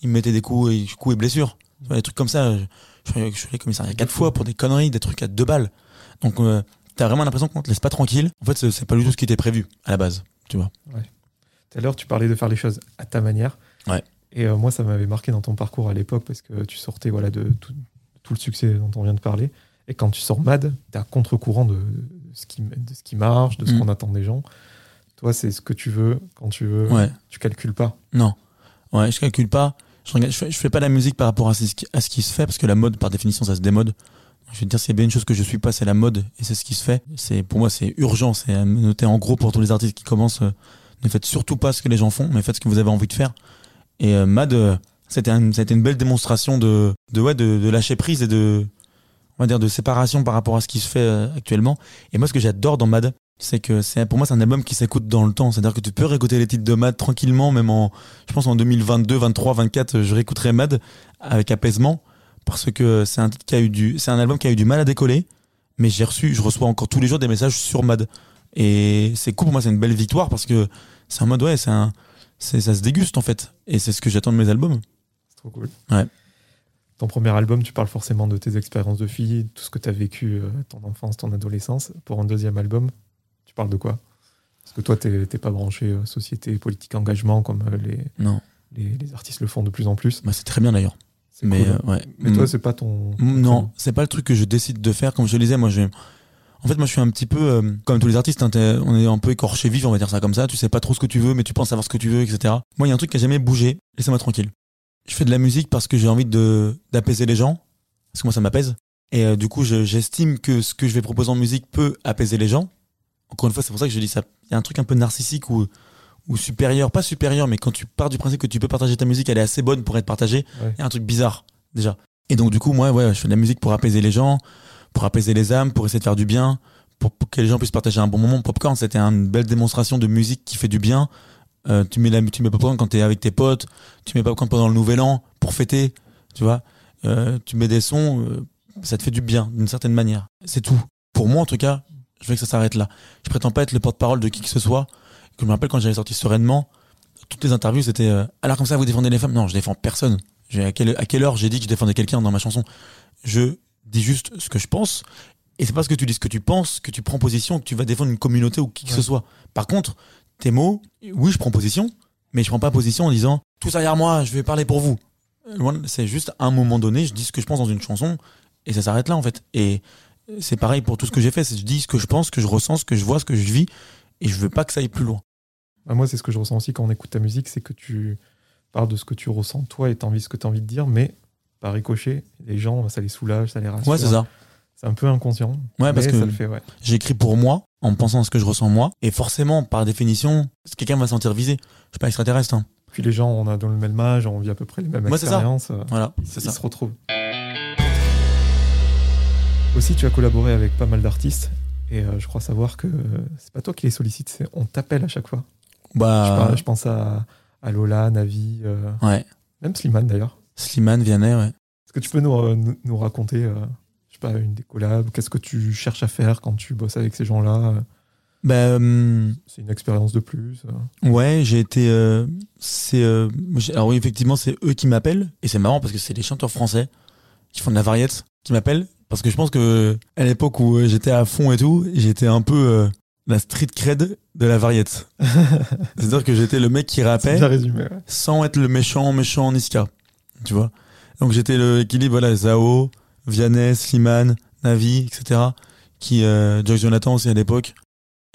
il me mettait des coups et, coups et blessures. Des trucs comme ça. Je, suis allé- au commissariat quatre fois pour des conneries, des trucs à deux balles. Donc, euh, t'as vraiment l'impression qu'on te laisse pas tranquille. En fait, c'est- pas du tout ce qui était prévu à la base. Tu vois. Tout à l'heure, tu parlais de faire les choses à ta manière. Ouais. Et euh, moi, ça m'avait marqué dans ton parcours à l'époque parce que tu sortais voilà, de tout, tout le succès dont on vient de parler. Et quand tu sors Mad, tu à contre-courant de, de ce qui, de ce qui marche, de ce Mm. qu'on attend des gens. Toi, c'est ce que tu veux, quand tu veux. Ouais. Tu calcules pas. Non. Ouais, je calcule pas. Je, regarde, je, fais, pas la musique par rapport à ce, qui, se fait, parce que la mode, par définition, ça se démode. Je vais te dire, s'il a bien une chose que je suis pas, c'est la mode, et c'est ce qui se fait. C'est, pour moi, c'est urgent, c'est à noter en gros pour tous les artistes qui commencent. euh, ne faites surtout pas ce que les gens font, mais faites ce que vous avez envie de faire. Et euh, Mad, euh, c'était un, c'était une belle démonstration de, lâcher prise et de, de séparation par rapport à ce qui se fait actuellement. Et moi, ce que j'adore dans Mad, c'est que c'est, pour moi, c'est un album qui s'écoute dans le temps. C'est-à-dire que tu peux réécouter les titres de Mad tranquillement, même en, je pense en 2022, 23, 24, euh, je réécouterai Mad avec apaisement parce que c'est un titre qui a eu du, c'est un album qui a eu du mal à décoller, mais j'ai reçu, je reçois encore tous les jours des messages sur Mad et c'est cool pour moi, c'est une belle victoire parce que c'est en mode ouais, c'est un, c'est, ça se déguste en fait et c'est ce que j'attends de mes albums. C'est trop cool. Ouais. ton premier album, tu parles forcément de tes expériences de fille, tout ce que tu as vécu, euh, ton enfance, ton adolescence. Pour un deuxième album, tu parles de quoi? Parce que toi, t'es pas branché euh, société, politique, engagement, comme euh, les, Non, les, les artistes le font de plus en plus. bah, c'est très bien d'ailleurs. Mais cool. euh, ouais. Mais toi, Mm. c'est pas ton. Mm, Non, c'est pas le truc que je décide de faire. Comme je te le disais, moi, je. En fait, moi, je suis un petit peu euh, comme tous les artistes. hein, on est un peu écorché vif, on va dire ça comme ça. Tu sais pas trop ce que tu veux, mais tu penses savoir ce que tu veux, etc. Moi, il y a un truc qui a jamais bougé. Laissez-moi tranquille. Je fais de la musique parce que j'ai envie de d'apaiser les gens, parce que moi, ça m'apaise. Et euh, du coup, je- j'estime que ce que je vais proposer en musique peut apaiser les gens. Encore une fois, c'est pour ça que je dis ça. Il y a un truc un peu narcissique ou ou supérieur, pas supérieur, mais quand tu pars du principe que tu peux partager ta musique, elle est assez bonne pour être partagée. Il Ouais. y a un truc bizarre déjà. Et donc du coup, moi, ouais, je fais de la musique pour apaiser les gens, pour apaiser les âmes, pour essayer de faire du bien, pour, pour que les gens puissent partager un bon moment. Popcorn, c'était une belle démonstration de musique qui fait du bien. Euh, tu mets la, tu mets Popcorn quand t'es avec tes potes, tu mets Popcorn pendant le Nouvel An pour fêter, tu vois. Euh, tu mets des sons, euh, ça te fait du bien d'une certaine manière. C'est tout. Pour moi, en tout cas, je veux que ça s'arrête là. Je prétends pas être le porte-parole de qui que ce soit. Que je me rappelle quand j'avais sorti sereinement, toutes les interviews c'était euh, alors comme ça vous défendez les femmes? Non, je défends personne. J'ai- À quelle, à quelle heure j'ai dit que je défendais quelqu'un dans ma chanson? Je dis juste ce que je pense. Et c'est parce que tu dis ce que tu penses que tu prends position, que tu vas défendre une communauté ou qui que Ouais. ce soit. Par contre, tes mots, oui, je prends position, mais je prends pas position en disant tout derrière moi, je vais parler pour vous. C'est juste à un moment donné, je dis ce que je pense dans une chanson et ça s'arrête là en fait. Et c'est pareil pour tout ce que j'ai fait. C'est je dis ce que je pense, ce que je ressens, ce que je vois, ce que je vis, et je veux pas que ça aille plus loin. Bah, moi, c'est ce que je ressens aussi quand on écoute ta musique, c'est que tu parles de ce que tu ressens toi et t'as envie ce que tu as envie de dire, mais par ricochet, les gens, ça les soulage, ça les rassure. Ouais, c'est ça. C'est un peu inconscient. Ouais, parce que ça le fait, ouais. j'écris pour moi, en pensant à ce que je ressens moi, et forcément, par définition, quelqu'un va se sentir visé. Je suis pas extraterrestre. Hein. Puis les gens, on a dans le même âge, on vit à peu près les mêmes Ouais, c'est ça. expériences. euh, Voilà, ils, c'est ils ça. se retrouvent. Aussi, tu as collaboré avec pas mal d'artistes. Et euh, je crois savoir que euh, c'est pas toi qui les sollicite, c'est on t'appelle à chaque fois. Je, Bah, parle- je pense à, à Lola, Navi, euh, ouais. même Slimane d'ailleurs. Slimane, Vianney, ouais. Est-ce que tu peux nous, nous, nous raconter, euh, je sais pas, une des collabs Qu'est-ce que tu cherches à faire quand tu bosses avec ces gens-là Bah, hum, C'est une expérience de plus euh. ouais, j'ai été. c'est. alors oui, effectivement, c'est eux qui m'appellent, et c'est marrant parce que c'est les chanteurs français qui font de la variette qui m'appellent, parce que je pense que à l'époque où euh, j'étais à fond et tout, j'étais un peu euh, la street cred de la variette. C'est-à-dire que j'étais le mec qui rappait. bien résumé. ouais. sans être le méchant, méchant Niska. Tu vois Donc j'étais le équilibre, voilà, Zao, Vianney, Slimane, Navi, etc. Qui, euh, Joyce Jonathan aussi à l'époque,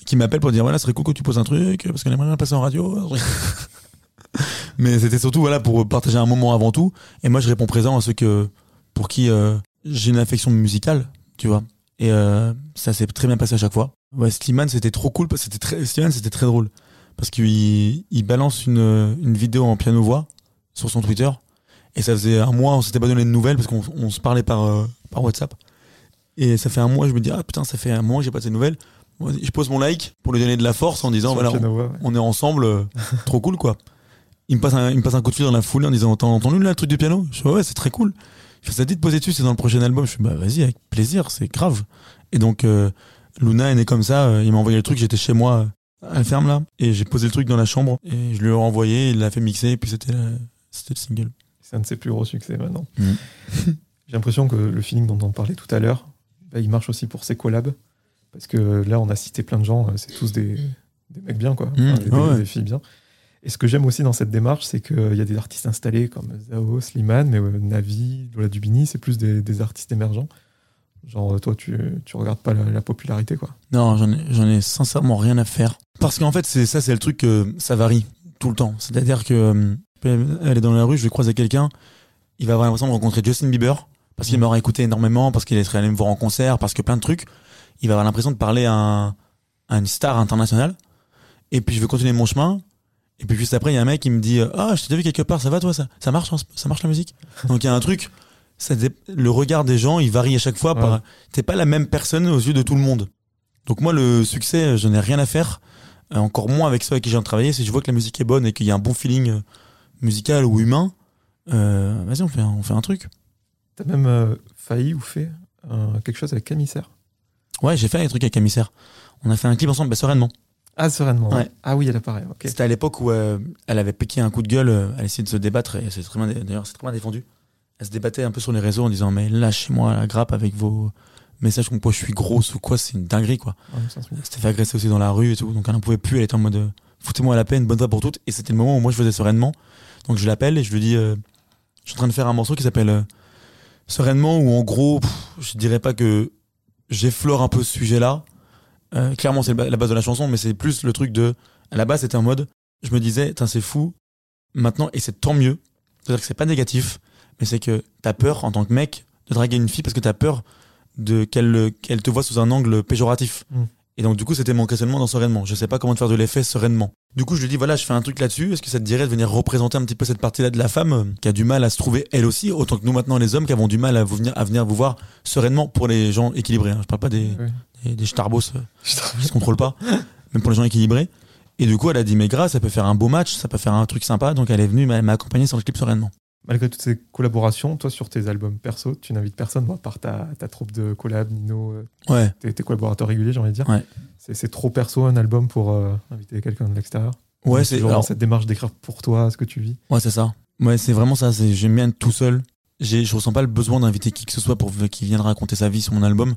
qui m'appelle pour dire voilà, ce serait cool que tu poses un truc, parce qu'on aimerait bien passer en radio. Mais c'était surtout voilà pour partager un moment avant tout. Et moi je réponds présent à ceux que, pour qui euh, j'ai une affection musicale, tu vois. Et euh, ça s'est très bien passé à chaque fois. Ouais, Slimane c'était trop cool, parce que c'était très, Slimane c'était très drôle. Parce qu'il il balance une, une vidéo en piano voix sur son Twitter. Et ça faisait un mois on s'était pas donné de nouvelles parce qu'on on se parlait par euh, par WhatsApp. Et ça fait un mois je me dis ah putain ça fait un mois que j'ai pas de nouvelles. Je pose mon like pour lui donner de la force en disant Sur voilà piano, on, ouais, ouais. on est ensemble euh, trop cool quoi. Il me passe un il me passe un coup de fil dans la foulée en disant t'as entendu là le truc du piano? Je fais ouais c'est très cool ça dit de poser dessus c'est dans le prochain album je fais bah vas-y avec plaisir c'est grave et donc euh, Luna est née comme ça euh, il m'a envoyé le truc j'étais chez moi euh, à la ferme là et j'ai posé le truc dans la chambre et je lui ai renvoyé il l'a fait mixer et puis c'était c'était le single C'est un de ses plus gros succès maintenant. Mm. J'ai l'impression que le feeling dont on parlait tout à l'heure, bah, il marche aussi pour ses collabs. Parce que là, on a cité plein de gens, c'est tous des, des mecs bien, quoi. Mm, des, ouais. des filles bien. Et ce que j'aime aussi dans cette démarche, c'est qu'il y a des artistes installés comme Zao, Slimane, mais euh, Navi, Lola Dubini, c'est plus des, des artistes émergents. Genre, euh, toi, tu, tu regardes pas la, la popularité, quoi. Non, j'en ai, ai sincèrement rien à faire. Parce qu'en fait, c'est ça, c'est le truc que ça varie tout le temps. C'est-à-dire que euh, je peux aller dans la rue, je vais croiser quelqu'un, il va avoir l'impression de rencontrer Justin Bieber parce qu'il Mhm. m'aura écouté énormément, parce qu'il serait allé me voir en concert, parce que plein de trucs. Il va avoir l'impression de parler à, un- à une star internationale. Et puis je vais continuer mon chemin. Et puis juste après, il y a un mec qui me dit ah, je t'ai vu quelque part, ça va toi, ça, ça marche, hein, ça marche la musique? Donc il y a un truc. Ça, le regard des gens, il varie à chaque fois. Ouais. Par, t'es pas la même personne aux yeux de tout le monde. Donc moi, le succès, je n'ai rien à faire. Euh, encore moins avec ceux avec qui j'ai travaillé. Si je vois que la musique est bonne et qu'il y a un bon feeling euh, musical ou humain, euh, vas-y, on fait, un, on fait un truc. T'as même euh, failli ou fait euh, quelque chose avec Camissaire. Ouais, j'ai fait un truc avec Amissaire. On a fait un clip ensemble, bah, sereinement. Ah, sereinement. Ouais. Ah oui, elle apparaît. C'était à l'époque où euh, elle avait piqué un coup de gueule, euh, elle essayait de se débattre et c'est très bien, d'ailleurs, c'est très bien défendu. elle se débattait un peu sur les réseaux en disant mais lâchez-moi la grappe avec vos messages comme quoi je suis grosse ou quoi, c'est une dinguerie quoi. Ouais. Elle s'était fait agresser aussi dans la rue et tout, donc elle n'en pouvait plus, elle était en mode euh, foutez-moi la peine, bonne fois pour toutes. Et c'était le moment où moi je faisais sereinement. Donc je l'appelle et je lui dis euh, je suis en train de faire un morceau qui s'appelle euh, Sereinement, où en gros, pff, je dirais pas que j'effleure un peu ce sujet-là. Euh, clairement, c'est la base de la chanson, mais c'est plus le truc de. À la base, c'était en mode je me disais, c'est fou. Maintenant, et c'est tant mieux. C'est-à-dire que c'est pas négatif, mais c'est que t'as peur en tant que mec de draguer une fille parce que t'as peur de qu'elle qu'elle te voit sous un angle péjoratif. Mm. Et donc, du coup, c'était mon questionnement dans sereinement. Je sais pas comment te faire de l'effet sereinement. Du coup, je lui dis, voilà, je fais un truc là-dessus. Est-ce que ça te dirait de venir représenter un petit peu cette partie-là de la femme euh, qui a du mal à se trouver elle aussi, autant que nous maintenant les hommes qui avons du mal à, vous venir, à venir vous voir sereinement pour les gens équilibrés. hein. Je parle pas des, Ouais. des, des starbos euh, qui se contrôlent pas, même pour les gens équilibrés. Et du coup, elle a dit, mais grâce, ça peut faire un beau match, ça peut faire un truc sympa. Donc, elle est venue m'a m'a accompagné sur le clip sereinement. Malgré toutes ces collaborations, toi, sur tes albums perso, tu n'invites personne, bon, à part ta, ta troupe de collab, Nino, euh, Ouais. tes, tes collaborateurs réguliers, j'ai envie de dire. Ouais. C'est, trop perso un album pour euh, inviter quelqu'un de l'extérieur? Ouais, c'est, alors, dans cette démarche d'écrire pour toi ce que tu vis? ouais, c'est ça. Ouais, c'est vraiment ça. J'aime bien être tout seul. Je ressens pas le besoin d'inviter qui que ce soit pour qu'il vienne raconter sa vie sur mon album.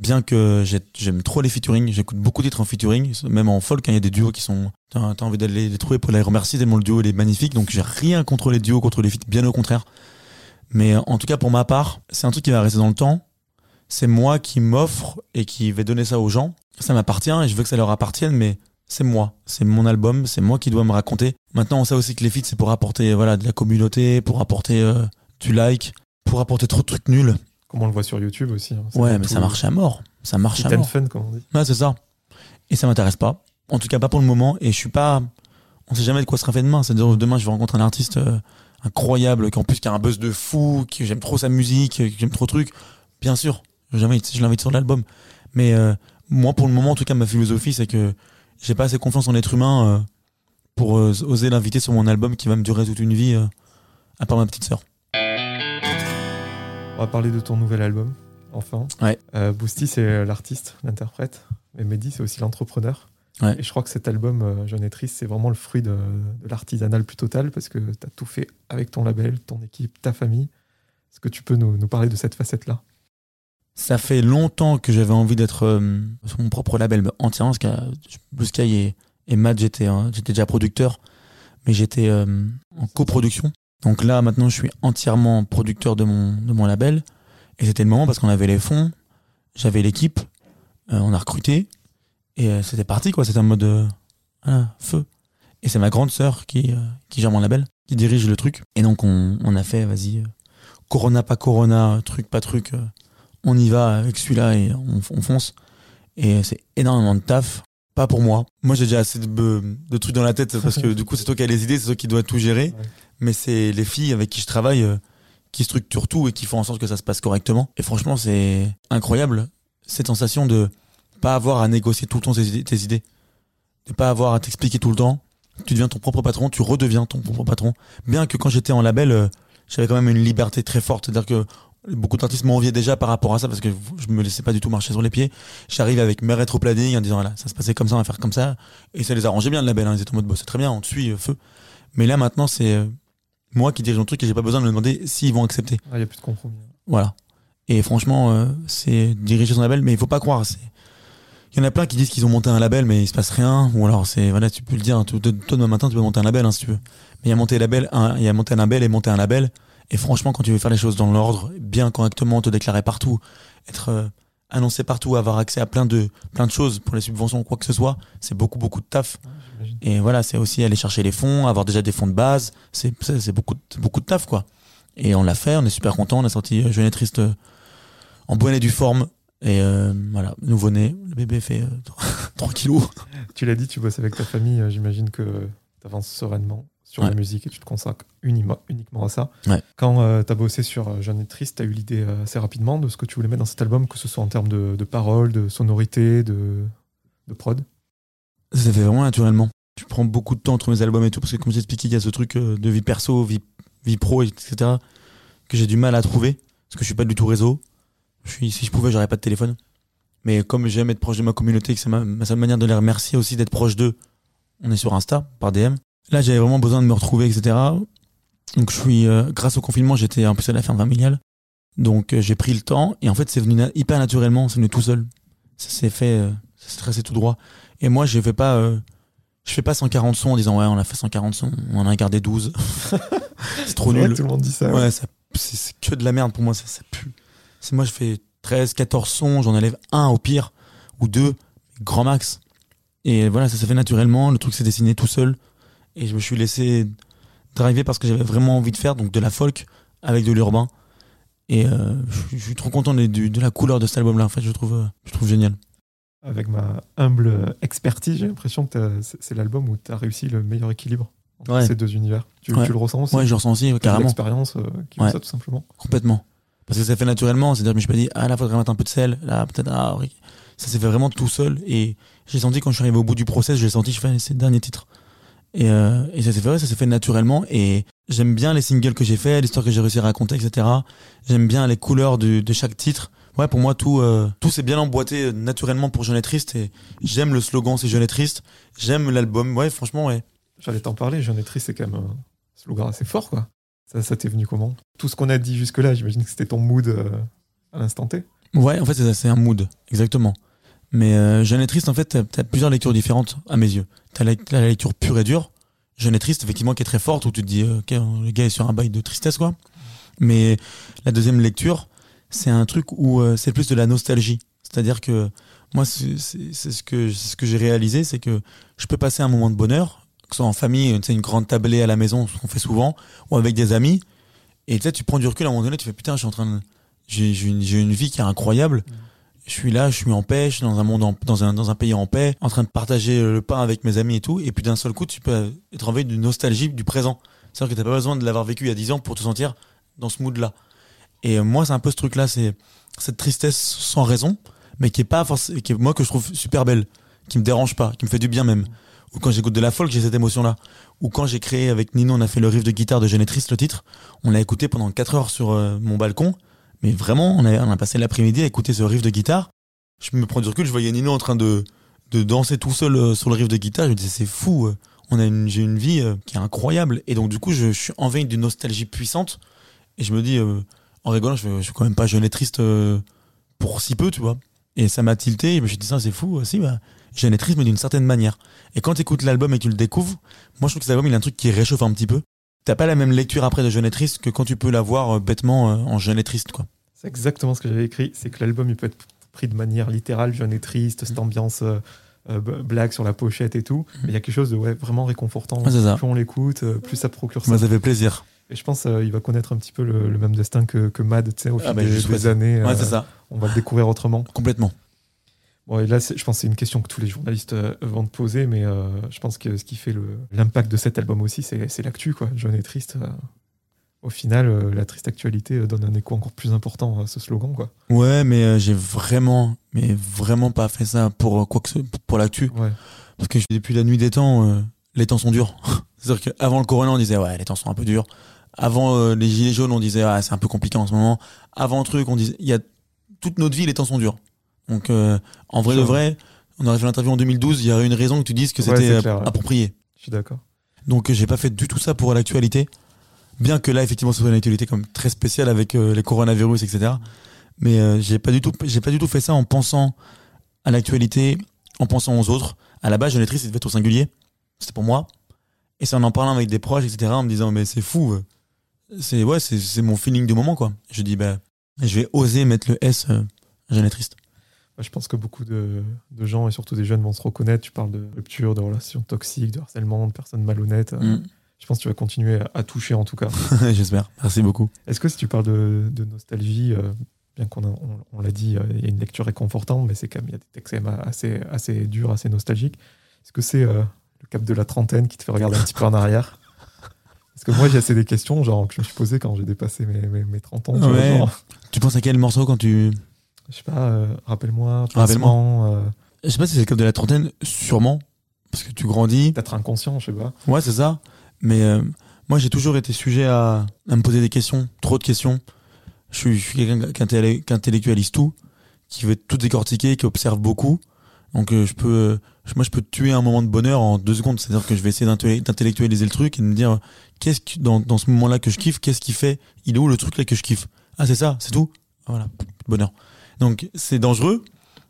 Bien que j'ai- j'aime trop les featuring, j'écoute beaucoup de titres en featuring, même en folk, quand il y a des duos qui sont, t'as, envie d'aller les trouver pour les remercier tellement le duo il est magnifique, donc j'ai rien contre les duos, contre les feats, bien au contraire. Mais en tout cas, pour ma part, c'est un truc qui va rester dans le temps. C'est moi qui m'offre et qui vais donner ça aux gens. Ça m'appartient et je veux que ça leur appartienne, mais c'est moi. C'est mon album, c'est moi qui dois me raconter. Maintenant, on sait aussi que les feats, c'est pour apporter, voilà, de la communauté, pour apporter euh, du like, pour apporter trop de trucs nuls. Comme on le voit sur YouTube aussi. hein. Ouais, mais tout- ça marche à mort. Ça marche à mort. fun, comme on dit. Ouais, c'est ça. Et ça m'intéresse pas. En tout cas, pas pour le moment. Et je suis pas. On sait jamais de quoi sera fait demain. C'est-à-dire, demain, je vais rencontrer un artiste euh, incroyable, qui en plus qui a un buzz de fou, qui j'aime trop sa musique, que j'aime trop le truc. Bien sûr, je l'invite, je l'invite sur l'album. Mais euh, moi, pour le moment, en tout cas, ma philosophie, c'est que j'ai pas assez confiance en l'être humain euh, pour oser l'inviter sur mon album qui va me durer toute une vie, euh, à part ma petite sœur. On va parler de ton nouvel album, enfin. Ouais. Euh, Boosty, c'est euh, l'artiste, l'interprète. Et Mehdi, c'est aussi l'entrepreneur. Ouais. Et je crois que cet album, euh, Jeune et Triste, c'est vraiment le fruit de, de l'artisanal plus total parce que tu as tout fait avec ton label, ton équipe, ta famille. Est-ce que tu peux nous, nous parler de cette facette-là? Ça fait longtemps que j'avais envie d'être euh, sur mon propre label mais entièrement, parce que Blue Sky et, et Matt, j'étais hein, j'étais déjà producteur, mais j'étais euh, en coproduction. Donc là, maintenant, je suis entièrement producteur de mon, de mon label. Et c'était le moment parce qu'on avait les fonds, j'avais l'équipe, euh, on a recruté, et euh, c'était parti, quoi. C'était en mode euh, feu. Et c'est ma grande sœur qui, euh, qui gère mon label, qui dirige le truc. Et donc, on, on a fait, vas-y, Corona, pas Corona, truc, pas truc. on y va avec celui-là et on fonce. Et c'est énormément de taf. Pas pour moi. Moi, j'ai déjà assez de, de trucs dans la tête parce que du coup, c'est toi qui as les idées, c'est toi qui dois tout gérer. Ouais. Mais c'est les filles avec qui je travaille euh, qui structurent tout et qui font en sorte que ça se passe correctement. Et franchement, c'est incroyable cette sensation de pas avoir à négocier tout le temps tes idées, tes idées. De pas avoir à t'expliquer tout le temps. Tu deviens ton propre patron, tu redeviens ton propre patron. Bien que quand j'étais en label, euh, j'avais quand même une liberté très forte. C'est-à-dire que beaucoup d'artistes m'enviaient déjà par rapport à ça parce que je me laissais pas du tout marcher sur les pieds. J'arrive avec mes rétro-planning en disant voilà, ça se passait comme ça, on va faire comme ça. Et ça les arrangeait bien le label. Hein. Ils étaient en mode bah, c'est très bien, on te suit, euh, feu. Mais là maintenant, c'est euh, moi qui dirige mon truc et j'ai pas besoin de me demander s'ils vont accepter. Il n'y a plus de compromis. Voilà. Et franchement, euh, c'est diriger son label, mais il faut pas croire. Il y en a plein qui disent qu'ils ont monté un label, mais il se passe rien. Ou alors c'est voilà, tu peux le dire. hein, Toi, demain matin, tu peux monter un label hein, si tu veux. Mais il y a monté label, un, il y a monté un label et monter un label. Et franchement, quand tu veux faire les choses dans l'ordre, bien correctement, te déclarer partout, être euh, annoncé partout, avoir accès à plein de plein de choses pour les subventions, quoi que ce soit, c'est beaucoup beaucoup de taf. Ouais. Et voilà, c'est aussi aller chercher les fonds, avoir déjà des fonds de base. C'est beaucoup, de- beaucoup de taf, quoi. Et on l'a fait, on est super content. On a sorti euh, Jeune et Triste euh, en bonne et due forme. Et euh, voilà, nouveau-né, le bébé fait euh, 3 kilos. Tu l'as dit, tu bosses avec ta famille. J'imagine que tu avances sereinement sur la musique et tu te consacres uniquement à ça. Ouais. Quand tu as bossé sur euh, Jeune et Triste, tu as eu l'idée euh, assez rapidement de ce que tu voulais mettre dans cet album, que ce soit en termes de, de paroles, de sonorité, de, de prod? Ça s'est fait vraiment naturellement. Je prends beaucoup de temps entre mes albums et tout, parce que comme j'ai expliqué, il y a ce truc euh, de vie perso, vie, vie pro, etc., que j'ai du mal à trouver, parce que je suis pas du tout réseau. Je suis, si je pouvais, j'aurais pas de téléphone. Mais comme j'aime être proche de ma communauté, que c'est ma, ma seule manière de les remercier aussi, d'être proche d'eux, on est sur Insta, par DM. Là, j'avais vraiment besoin de me retrouver, etc. Donc je suis, euh, grâce au confinement, j'étais en plus à la ferme familiale. Donc euh, j'ai pris le temps et en fait c'est venu na- hyper naturellement, c'est venu tout seul. Ça s'est fait, euh, ça s'est tracé tout droit. Et moi je fais pas, je fais pas 140 sons en disant ouais on a fait 140 sons, on en a gardé 12. c'est trop nul. Tout le monde dit ça. Ouais, c'est c'est que de la merde pour moi, ça, ça pue. C'est moi je fais 13, 14 sons, j'en enlève un au pire ou deux, grand max. Et voilà, ça s'est fait naturellement, le truc s'est dessiné tout seul et je me suis laissé driver parce que j'avais vraiment envie de faire donc de la folk avec de l'urbain. Et euh, je, je suis trop content de, de- de la couleur de cet album-là. En fait, je trouve, euh, je trouve génial. Avec ma humble expertise, j'ai l'impression que c'est l'album où tu as réussi le meilleur équilibre entre Ouais. ces deux univers. Tu, Ouais. tu le ressens aussi Ouais, je ressens aussi carrément, l'expérience euh, qui Ouais. ça tout simplement. complètement. Parce que ça fait naturellement. C'est-à-dire, je me suis pas dit, ah là, faudrait mettre un peu de sel. Là, peut-être, ah, oui. Ça s'est fait vraiment tout seul. Et j'ai senti quand je suis arrivé au bout du process, j'ai senti, je fais, c'est le dernier titre. Et, euh, et ça s'est fait, ça s'est fait naturellement. Et j'aime bien les singles que j'ai fait, l'histoire que j'ai réussi à raconter, etc. J'aime bien les couleurs de, de chaque titre. Ouais, pour moi, tout, euh, tout s'est bien emboîté euh, naturellement pour Jeune et Triste. Et j'aime le slogan, c'est Jeune et Triste. J'aime l'album. Ouais, franchement, ouais. J'allais t'en parler, Jeune et triste, c'est quand même un slogan assez fort, quoi. Ça, ça t'est venu comment? Tout ce qu'on a dit jusque-là, j'imagine que c'était ton mood euh, à l'instant T. Ouais, en fait, c'est un mood, exactement. Mais euh, Jeune et Triste, en fait, t'as t'as plusieurs lectures différentes à mes yeux. T'as la, la lecture pure et dure. Jeune et Triste, effectivement, qui est très forte, où tu te dis, ok, le gars est sur un bail de tristesse, quoi. Mais la deuxième lecture, c'est un truc où euh, c'est plus de la nostalgie. C'est-à-dire que moi, c'est c'est- c'est ce que, c'est ce que j'ai réalisé, c'est que je peux passer un moment de bonheur, que ce soit en famille, sais, une grande tablée à la maison, ce qu'on fait souvent, ou avec des amis. Et tu sais, tu prends du recul à un moment donné, tu fais putain, je suis en train de. J'ai une, j'ai une vie qui est incroyable. Je suis là, je suis en paix, je suis dans un monde, dans, un, pays en paix, en train de partager le pain avec mes amis et tout. Et puis d'un seul coup, tu peux être envahi d'une nostalgie du présent. C'est-à-dire que t'as pas besoin de l'avoir vécu il y a 10 ans pour te sentir dans ce mood-là. Et euh, moi, c'est un peu ce truc-là, c'est cette tristesse sans raison, mais qui est pas forcément, qui est moi que je trouve super belle, qui me dérange pas, qui me fait du bien même. Ou quand j'écoute de la folk, j'ai cette émotion-là. Ou quand j'ai créé avec Nino, on a fait le riff de guitare de Triste, le titre. On l'a écouté pendant 4 heures sur euh, mon balcon. Mais vraiment, on a, on a passé l'après-midi à écouter ce riff de guitare. Je me prends du recul, je voyais Nino en train de, de danser tout seul euh, sur le riff de guitare. Je me disais, c'est fou. euh, On a une, j'ai une vie euh, qui est incroyable. Et donc, du coup, je, suis envahi d'une nostalgie puissante. Et je me dis, euh, en rigolant, je, je suis quand même pas jeune et triste pour si peu, tu vois. Et ça m'a tilté. Et je me suis dit, ça, c'est fou. Si, bah, jeune et triste, mais d'une certaine manière. Et quand tu écoutes l'album et que tu le découvres, moi, je trouve que cet album, il a un truc qui réchauffe un petit peu. T'as pas la même lecture après de jeune et triste que quand tu peux l'avoir euh, bêtement euh, en jeune et triste, quoi. C'est exactement ce que j'avais écrit. C'est que l'album, il peut être pris de manière littérale, jeune et triste, cette ambiance euh, euh, blague sur la pochette et tout. Mais il y a quelque chose de ouais, vraiment réconfortant. Plus on l'écoute, euh, plus ça procure ça. Moi, ça fait plaisir. Et je pense qu'il va connaître un petit peu le, le même destin que, que Mad, tu sais, au Ah fil bah, des, années. Ouais, euh, c'est ça. On va le découvrir autrement. Complètement. Bon, et là, je pense que c'est une question que tous les journalistes euh, vont te poser, mais euh, je pense que ce qui fait l'impact de cet album aussi, c'est l'actu, quoi. Jeune et triste. euh, au final, euh, la triste actualité donne un écho encore plus important à ce slogan, quoi. Ouais, mais j'ai vraiment, mais vraiment pas fait ça pour quoi que ce, pour l'actu. Ouais. Parce que depuis la nuit des temps, les temps sont durs. C'est-à-dire qu'avant le corona, on disait ouais, les temps sont un peu durs. Avant les gilets jaunes, on disait ah, c'est un peu compliqué en ce moment. Avant le truc, on disait il y a toute notre vie, les temps sont durs. Donc euh, en vrai de vrai, on aurait fait l'interview en 2012, il y aurait une raison que tu dises que c'était euh, ouais. approprié. Je suis d'accord. Donc euh, j'ai pas fait du tout ça pour l'actualité. Bien que là, effectivement, ce soit une actualité comme très spéciale avec euh, les coronavirus, etc. Mais euh, j'ai pas du tout, j'ai pas du tout fait ça en pensant à l'actualité, en pensant aux autres. À la base, et Triste, c'était fait au singulier. C'était pour moi. Et c'est en en parlant avec des proches, etc., en me disant, mais c'est fou. C'est, ouais, c'est, c'est mon feeling du moment, quoi. Je dis, bah, je vais oser mettre le S, euh, Jeune et Triste. Je pense que beaucoup de, de gens, et surtout des jeunes, vont se reconnaître. Tu parles de rupture, de relations toxiques, de harcèlement, de personnes malhonnêtes. Euh, Mm. Je pense que tu vas continuer à, à toucher, en tout cas. J'espère. Merci beaucoup. Est-ce que si tu parles de, de nostalgie, euh, bien qu'on a- on, on l'a dit, euh, il y a une lecture réconfortante, mais c'est quand même, il y a des textes quand même assez, assez durs, assez nostalgiques. Est-ce que c'est euh, le cap de la trentaine qui te fait regarder un petit peu en arrière? Parce que moi, j'ai assez des questions genre, que je me suis posées quand j'ai dépassé mes, mes, mes 30 ans. tu vois, Ouais. genre, Tu penses à quel morceau quand tu, je sais pas, euh, rappelle-moi, Rappelle-moi. Pincement, euh, je sais pas si c'est le cap de la trentaine, sûrement. Parce que tu grandis. peut-être inconscient, je sais pas. Ouais, c'est ça. Mais euh, moi, j'ai toujours été sujet à, à me poser des questions, trop de questions. Je suis, je suis quelqu'un qui intellectualise tout, qui veut tout décortiquer, qui observe beaucoup. Donc euh, je peux, moi je peux tuer un moment de bonheur en deux secondes. C'est-à-dire que je vais essayer d'intellect- d'intellectualiser le truc et de me dire qu'est-ce que dans, dans ce moment-là que je kiffe, qu'est-ce qui fait, il est où le truc là que je kiffe? Ah c'est ça, c'est tout. Voilà, bonheur. Donc c'est dangereux,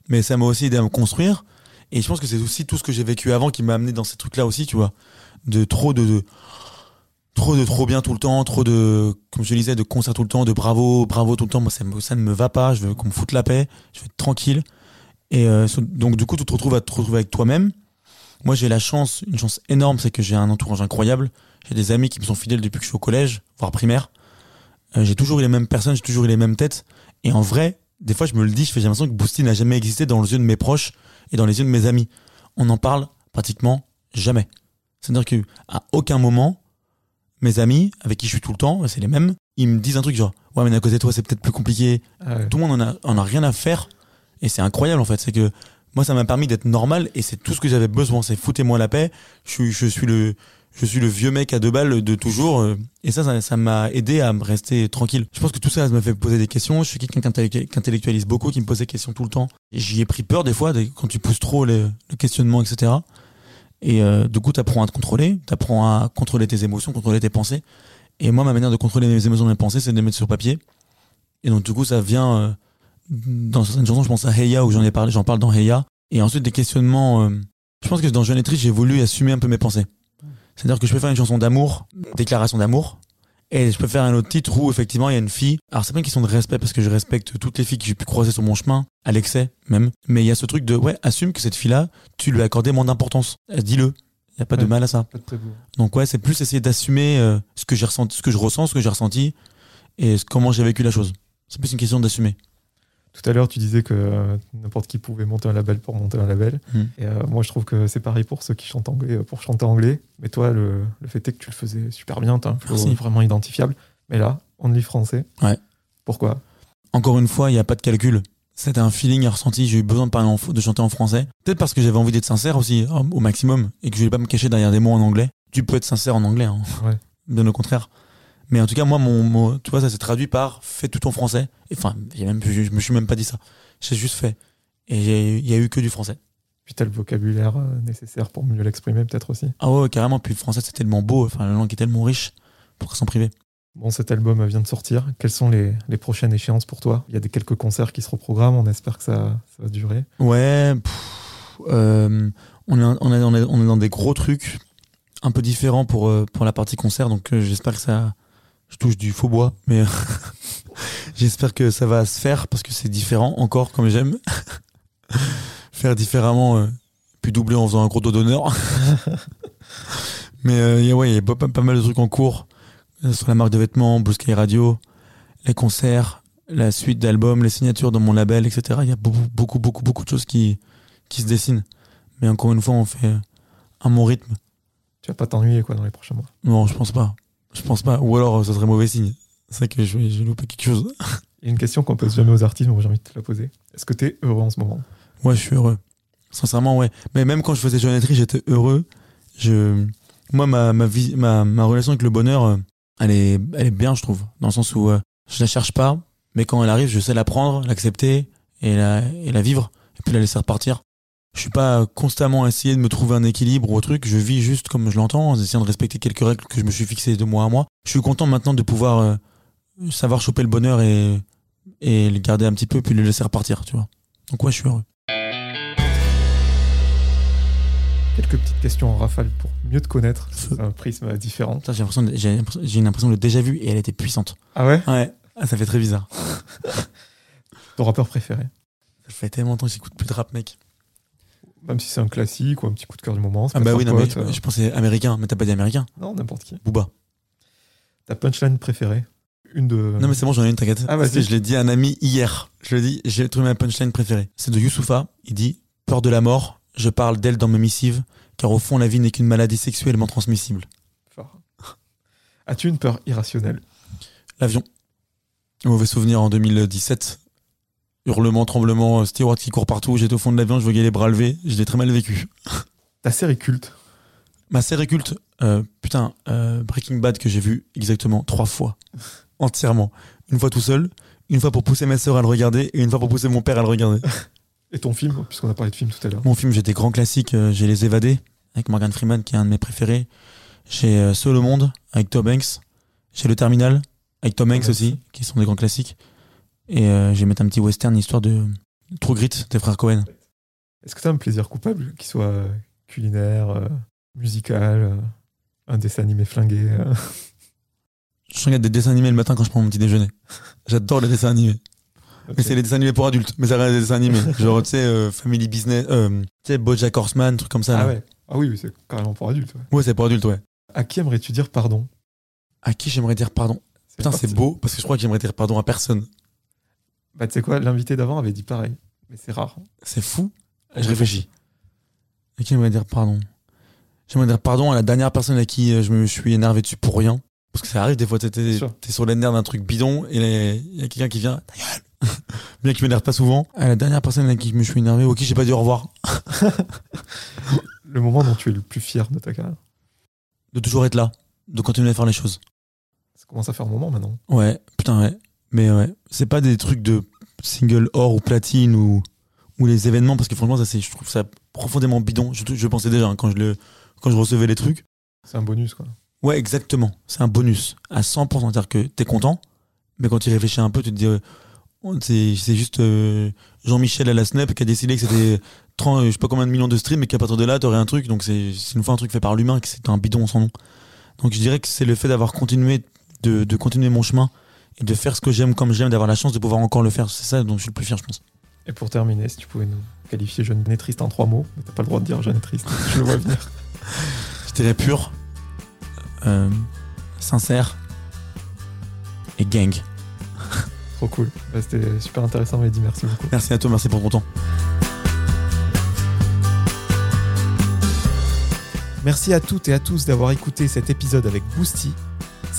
mais ça m'a aussi aidé à me construire. Et je pense que c'est aussi tout ce que j'ai vécu avant qui m'a amené dans ces trucs-là aussi, tu vois, de trop de, de trop de trop bien tout le temps, trop de, comme je disais, de concerts tout le temps, de bravo, bravo tout le temps. Moi, ça, ça ne me va pas. Je veux qu'on me foute la paix. Je veux être tranquille. Et euh, donc, du coup, tu te retrouves à te retrouver avec toi-même. Moi, j'ai la chance, une chance énorme, c'est que j'ai un entourage incroyable. J'ai des amis qui me sont fidèles depuis que je suis au collège, voire primaire. Euh, j'ai toujours eu les mêmes personnes, j'ai toujours eu les mêmes têtes. Et en vrai, des fois, je me le dis, je fais j'ai l'impression que Boosty n'a jamais existé dans les yeux de mes proches et dans les yeux de mes amis. On n'en parle pratiquement jamais. C'est-à-dire que à aucun moment, mes amis, avec qui je suis tout le temps, c'est les mêmes, ils me disent un truc genre, ouais, mais à côté de toi, c'est peut-être plus compliqué. Ah ouais. Tout le monde en a, en a rien à faire. Et c'est incroyable, en fait. C'est que moi, ça m'a permis d'être normal et c'est tout ce que j'avais besoin. C'est foutez-moi la paix. Je suis, je suis le, je suis le vieux mec à deux balles de toujours. euh, Et ça, ça, m'a aidé à me rester tranquille. Je pense que tout ça, ça m'a fait poser des questions. Je suis quelqu'un qui intellec- qui intellectualise beaucoup, qui me pose des questions tout le temps. J'y ai pris peur des fois, quand tu pousses trop le questionnement, etc. Et euh, du coup, t'apprends à te contrôler, t'apprends à contrôler tes émotions, contrôler tes pensées. Et moi, ma manière de contrôler mes émotions mes pensées, c'est de les mettre sur papier. Et donc, du coup, ça vient euh, dans certaines chansons. Je pense à Heya où j'en ai parlé, j'en parle dans Heya. Et ensuite, des questionnements. euh, je pense que dans Jeune et j'ai voulu assumer un peu mes pensées. C'est-à-dire que je peux faire une chanson d'amour, déclaration d'amour, et je peux faire un autre titre où effectivement il y a une fille. Alors c'est pas une question de respect parce que je respecte toutes les filles que j'ai pu croiser sur mon chemin, à l'excès même. Mais il y a ce truc de ouais, assume que cette fille-là, tu lui as accordé moins d'importance. Dis-le. Il y a pas de mal à ça. Donc ouais, c'est plus essayer d'assumer euh, ce que j'ai ressenti, ce que je ressens, ce que j'ai ressenti et comment j'ai vécu la chose. C'est plus une question d'assumer. Tout à l'heure, tu disais que euh, n'importe qui pouvait monter un label pour monter un label. Mm. Et euh, moi, je trouve que c'est pareil pour ceux qui chantent anglais, euh, pour chanter anglais. Mais toi, le, le fait est que tu le faisais super bien, t'as un flow Merci. vraiment identifiable. Mais là, on lit français. Ouais. Pourquoi? Encore une fois, il n'y a pas de calcul. C'était un feeling, un ressenti. J'ai eu besoin de parler en, de chanter en français. Peut-être parce que j'avais envie d'être sincère aussi, au au maximum, et que je voulais pas me cacher derrière des mots en anglais. Tu peux être sincère en anglais, hein. Ouais. bien au contraire. Mais en tout cas, moi, mon, mon- tu vois, ça s'est traduit par fais tout en français. Enfin, même, je, je me suis même pas dit ça. J'ai juste fait. Et il y a eu que du français. Puis t'as le vocabulaire euh, nécessaire pour mieux l'exprimer, peut-être aussi. Ah ouais, carrément. Puis le français, c'est tellement beau. Enfin, la langue est tellement riche. Pourquoi s'en priver Bon, cet album vient de sortir. Quelles sont les, les prochaines échéances pour toi? Il y a des quelques concerts qui se reprogramment. On espère que ça, ça va durer. Ouais, pff, euh, on, est, on, est, on, est, on est dans des gros trucs un peu différents pour, euh, pour la partie concert, donc euh, j'espère que ça. Je touche du faux bois, mais j'espère que ça va se faire parce que c'est différent encore, comme j'aime. Faire différemment, euh, puis doubler en faisant un gros dos d'honneur. mais euh, y a- ouais, il y a pas, pas- pas mal de trucs en cours euh, sur la marque de vêtements, Blue Sky Radio, les concerts, la suite d'albums, les signatures dans mon label, etc. Il y a beaucoup, beaucoup, beaucoup, beaucoup de choses qui, qui se dessinent. Mais encore une fois, on fait à mon rythme. Tu vas pas t'ennuyer quoi dans les prochains mois. Non, je pense pas. Je pense pas. Ou alors, ça serait mauvais signe. C'est que je vais, je vais louper quelque chose. Il y a une question qu'on pose jamais aux artistes, mais j'ai envie de te la poser. Est-ce que tu es heureux en ce moment? Ouais, je suis heureux. Sincèrement, ouais. Mais même quand je faisais Jeunetterie, j'étais heureux. Je, moi, ma, ma vie, ma, ma relation avec le bonheur, euh, elle est, elle est bien, je trouve. Dans le sens où euh, je la cherche pas, mais quand elle arrive, je sais la prendre, l'accepter et la, et la vivre, et puis la laisser repartir. Je suis pas constamment à essayer de me trouver un équilibre ou un truc. Je vis juste comme je l'entends, en essayant de respecter quelques règles que je me suis fixées de mois à mois. Je suis content maintenant de pouvoir euh, savoir choper le bonheur et, et le garder un petit peu, puis le laisser repartir, tu vois. Donc ouais, je suis heureux. Quelques petites questions en rafale pour mieux te connaître. C'est un prisme différent. Putain, J'ai l'impression de- j'ai l'impression- j'ai une impression de déjà vu et elle était puissante. Ah ouais? Ouais, ah, ça fait très bizarre. Ton rappeur préféré? Ça fait tellement longtemps que j'écoute plus de rap, mec. Même si c'est un classique ou un petit coup de cœur du moment. Ah bah oui, non, mais euh, je pensais américain, mais t'as pas dit américain. Non, n'importe qui. Booba. Ta punchline préférée? Une de. Non mais c'est bon, j'en ai une, t'inquiète. Ah, vas-y. Je l'ai dit à un ami hier. Je l'ai dit, j'ai trouvé ma punchline préférée. C'est de Youssoufa. Il dit Peur de la mort, je parle d'elle dans mes missives, car au fond la vie n'est qu'une maladie sexuellement transmissible. Fort. As-tu une peur irrationnelle? L'avion. Mauvais souvenir en 2017. Hurlement, tremblement, steward qui court partout. J'étais au fond de l'avion, je voyais les bras levés. Je l'ai très mal vécu. Ta série culte Ma série culte, euh, putain, euh, Breaking Bad que j'ai vu exactement trois fois, entièrement. Une fois tout seul, une fois pour pousser ma sœur à le regarder et une fois pour pousser mon père à le regarder. Et ton film, puisqu'on a parlé de film tout à l'heure. Mon film, j'ai des grands classiques. euh, J'ai Les Évadés avec Morgan Freeman, qui est un de mes préférés. J'ai euh, Seul au monde avec Tom Hanks. J'ai Le Terminal avec Tom Hanks Hanks. aussi, qui sont des grands classiques. Et euh, je vais mettre un petit western, histoire de True Grit des frères Cohen. Est-ce que tu as un plaisir coupable, qui soit euh, culinaire, euh, musical, euh, un dessin animé flingué Je regarde des dessins animés le matin quand je prends mon petit déjeuner. J'adore les dessins animés. Mais c'est les dessins animés pour adultes. Mais ça reste des dessins animés. Genre, tu sais, euh, Family Business, euh, tu sais, Bojack Horseman, truc comme ça. Ah là. ouais. Ah oui, c'est carrément pour adultes. ouais. Ouais, c'est pour adultes, ouais. À qui aimerais-tu dire pardon? À qui j'aimerais dire pardon? Putain, c'est beau, parce que je crois que j'aimerais dire pardon à personne. Bah, tu sais quoi, l'invité d'avant avait dit pareil. Mais c'est rare. C'est fou. Je réfléchis. À qui j'aimerais dire pardon? J'aimerais dire pardon à la dernière personne à qui euh, je me suis énervé dessus pour rien. Parce que ça arrive des fois, t'es- t'es sur les nerfs d'un truc bidon et il y a quelqu'un qui vient, ta gueule Bien qu'il m'énerve pas souvent. À la dernière personne à qui je me suis énervé, ou à qui j'ai pas dit au revoir. Le moment dont tu es le plus fier de ta carrière. De toujours être là. De continuer à faire les choses. Ça commence à faire un moment maintenant. Ouais, putain, ouais. Mais ouais, c'est pas des trucs de single or ou platine ou, ou les événements, parce que franchement, ça, c'est, je trouve ça profondément bidon. Je, je pensais déjà hein, quand, je le, quand je recevais les trucs. C'est un bonus, quoi. Ouais, exactement. C'est un bonus à 100%. C'est-à-dire que t'es content, mais quand tu y réfléchis un peu, tu te dis, euh, c'est, c'est juste euh, Jean-Michel à la Snap qui a décidé que c'était 30, euh, je sais pas combien de millions de streams, et qu'à partir de là, t'aurais un truc. Donc c'est, c'est une fois un truc fait par l'humain, que c'est un bidon sans nom. Donc je dirais que c'est le fait d'avoir continué, de, de continuer mon chemin et de faire ce que j'aime comme j'aime, d'avoir la chance de pouvoir encore le faire. C'est ça dont je suis le plus fier, je pense. Et pour terminer, si tu pouvais nous qualifier jeune et triste en trois mots, mais t'as pas le droit de dire jeune et triste. Je le vois venir. Je dirais pur, euh, sincère et gang. Trop cool. Bah, C'était super intéressant, Mehdi. Merci beaucoup. Merci à toi, merci pour ton temps. Merci à toutes et à tous d'avoir écouté cet épisode avec Boosty.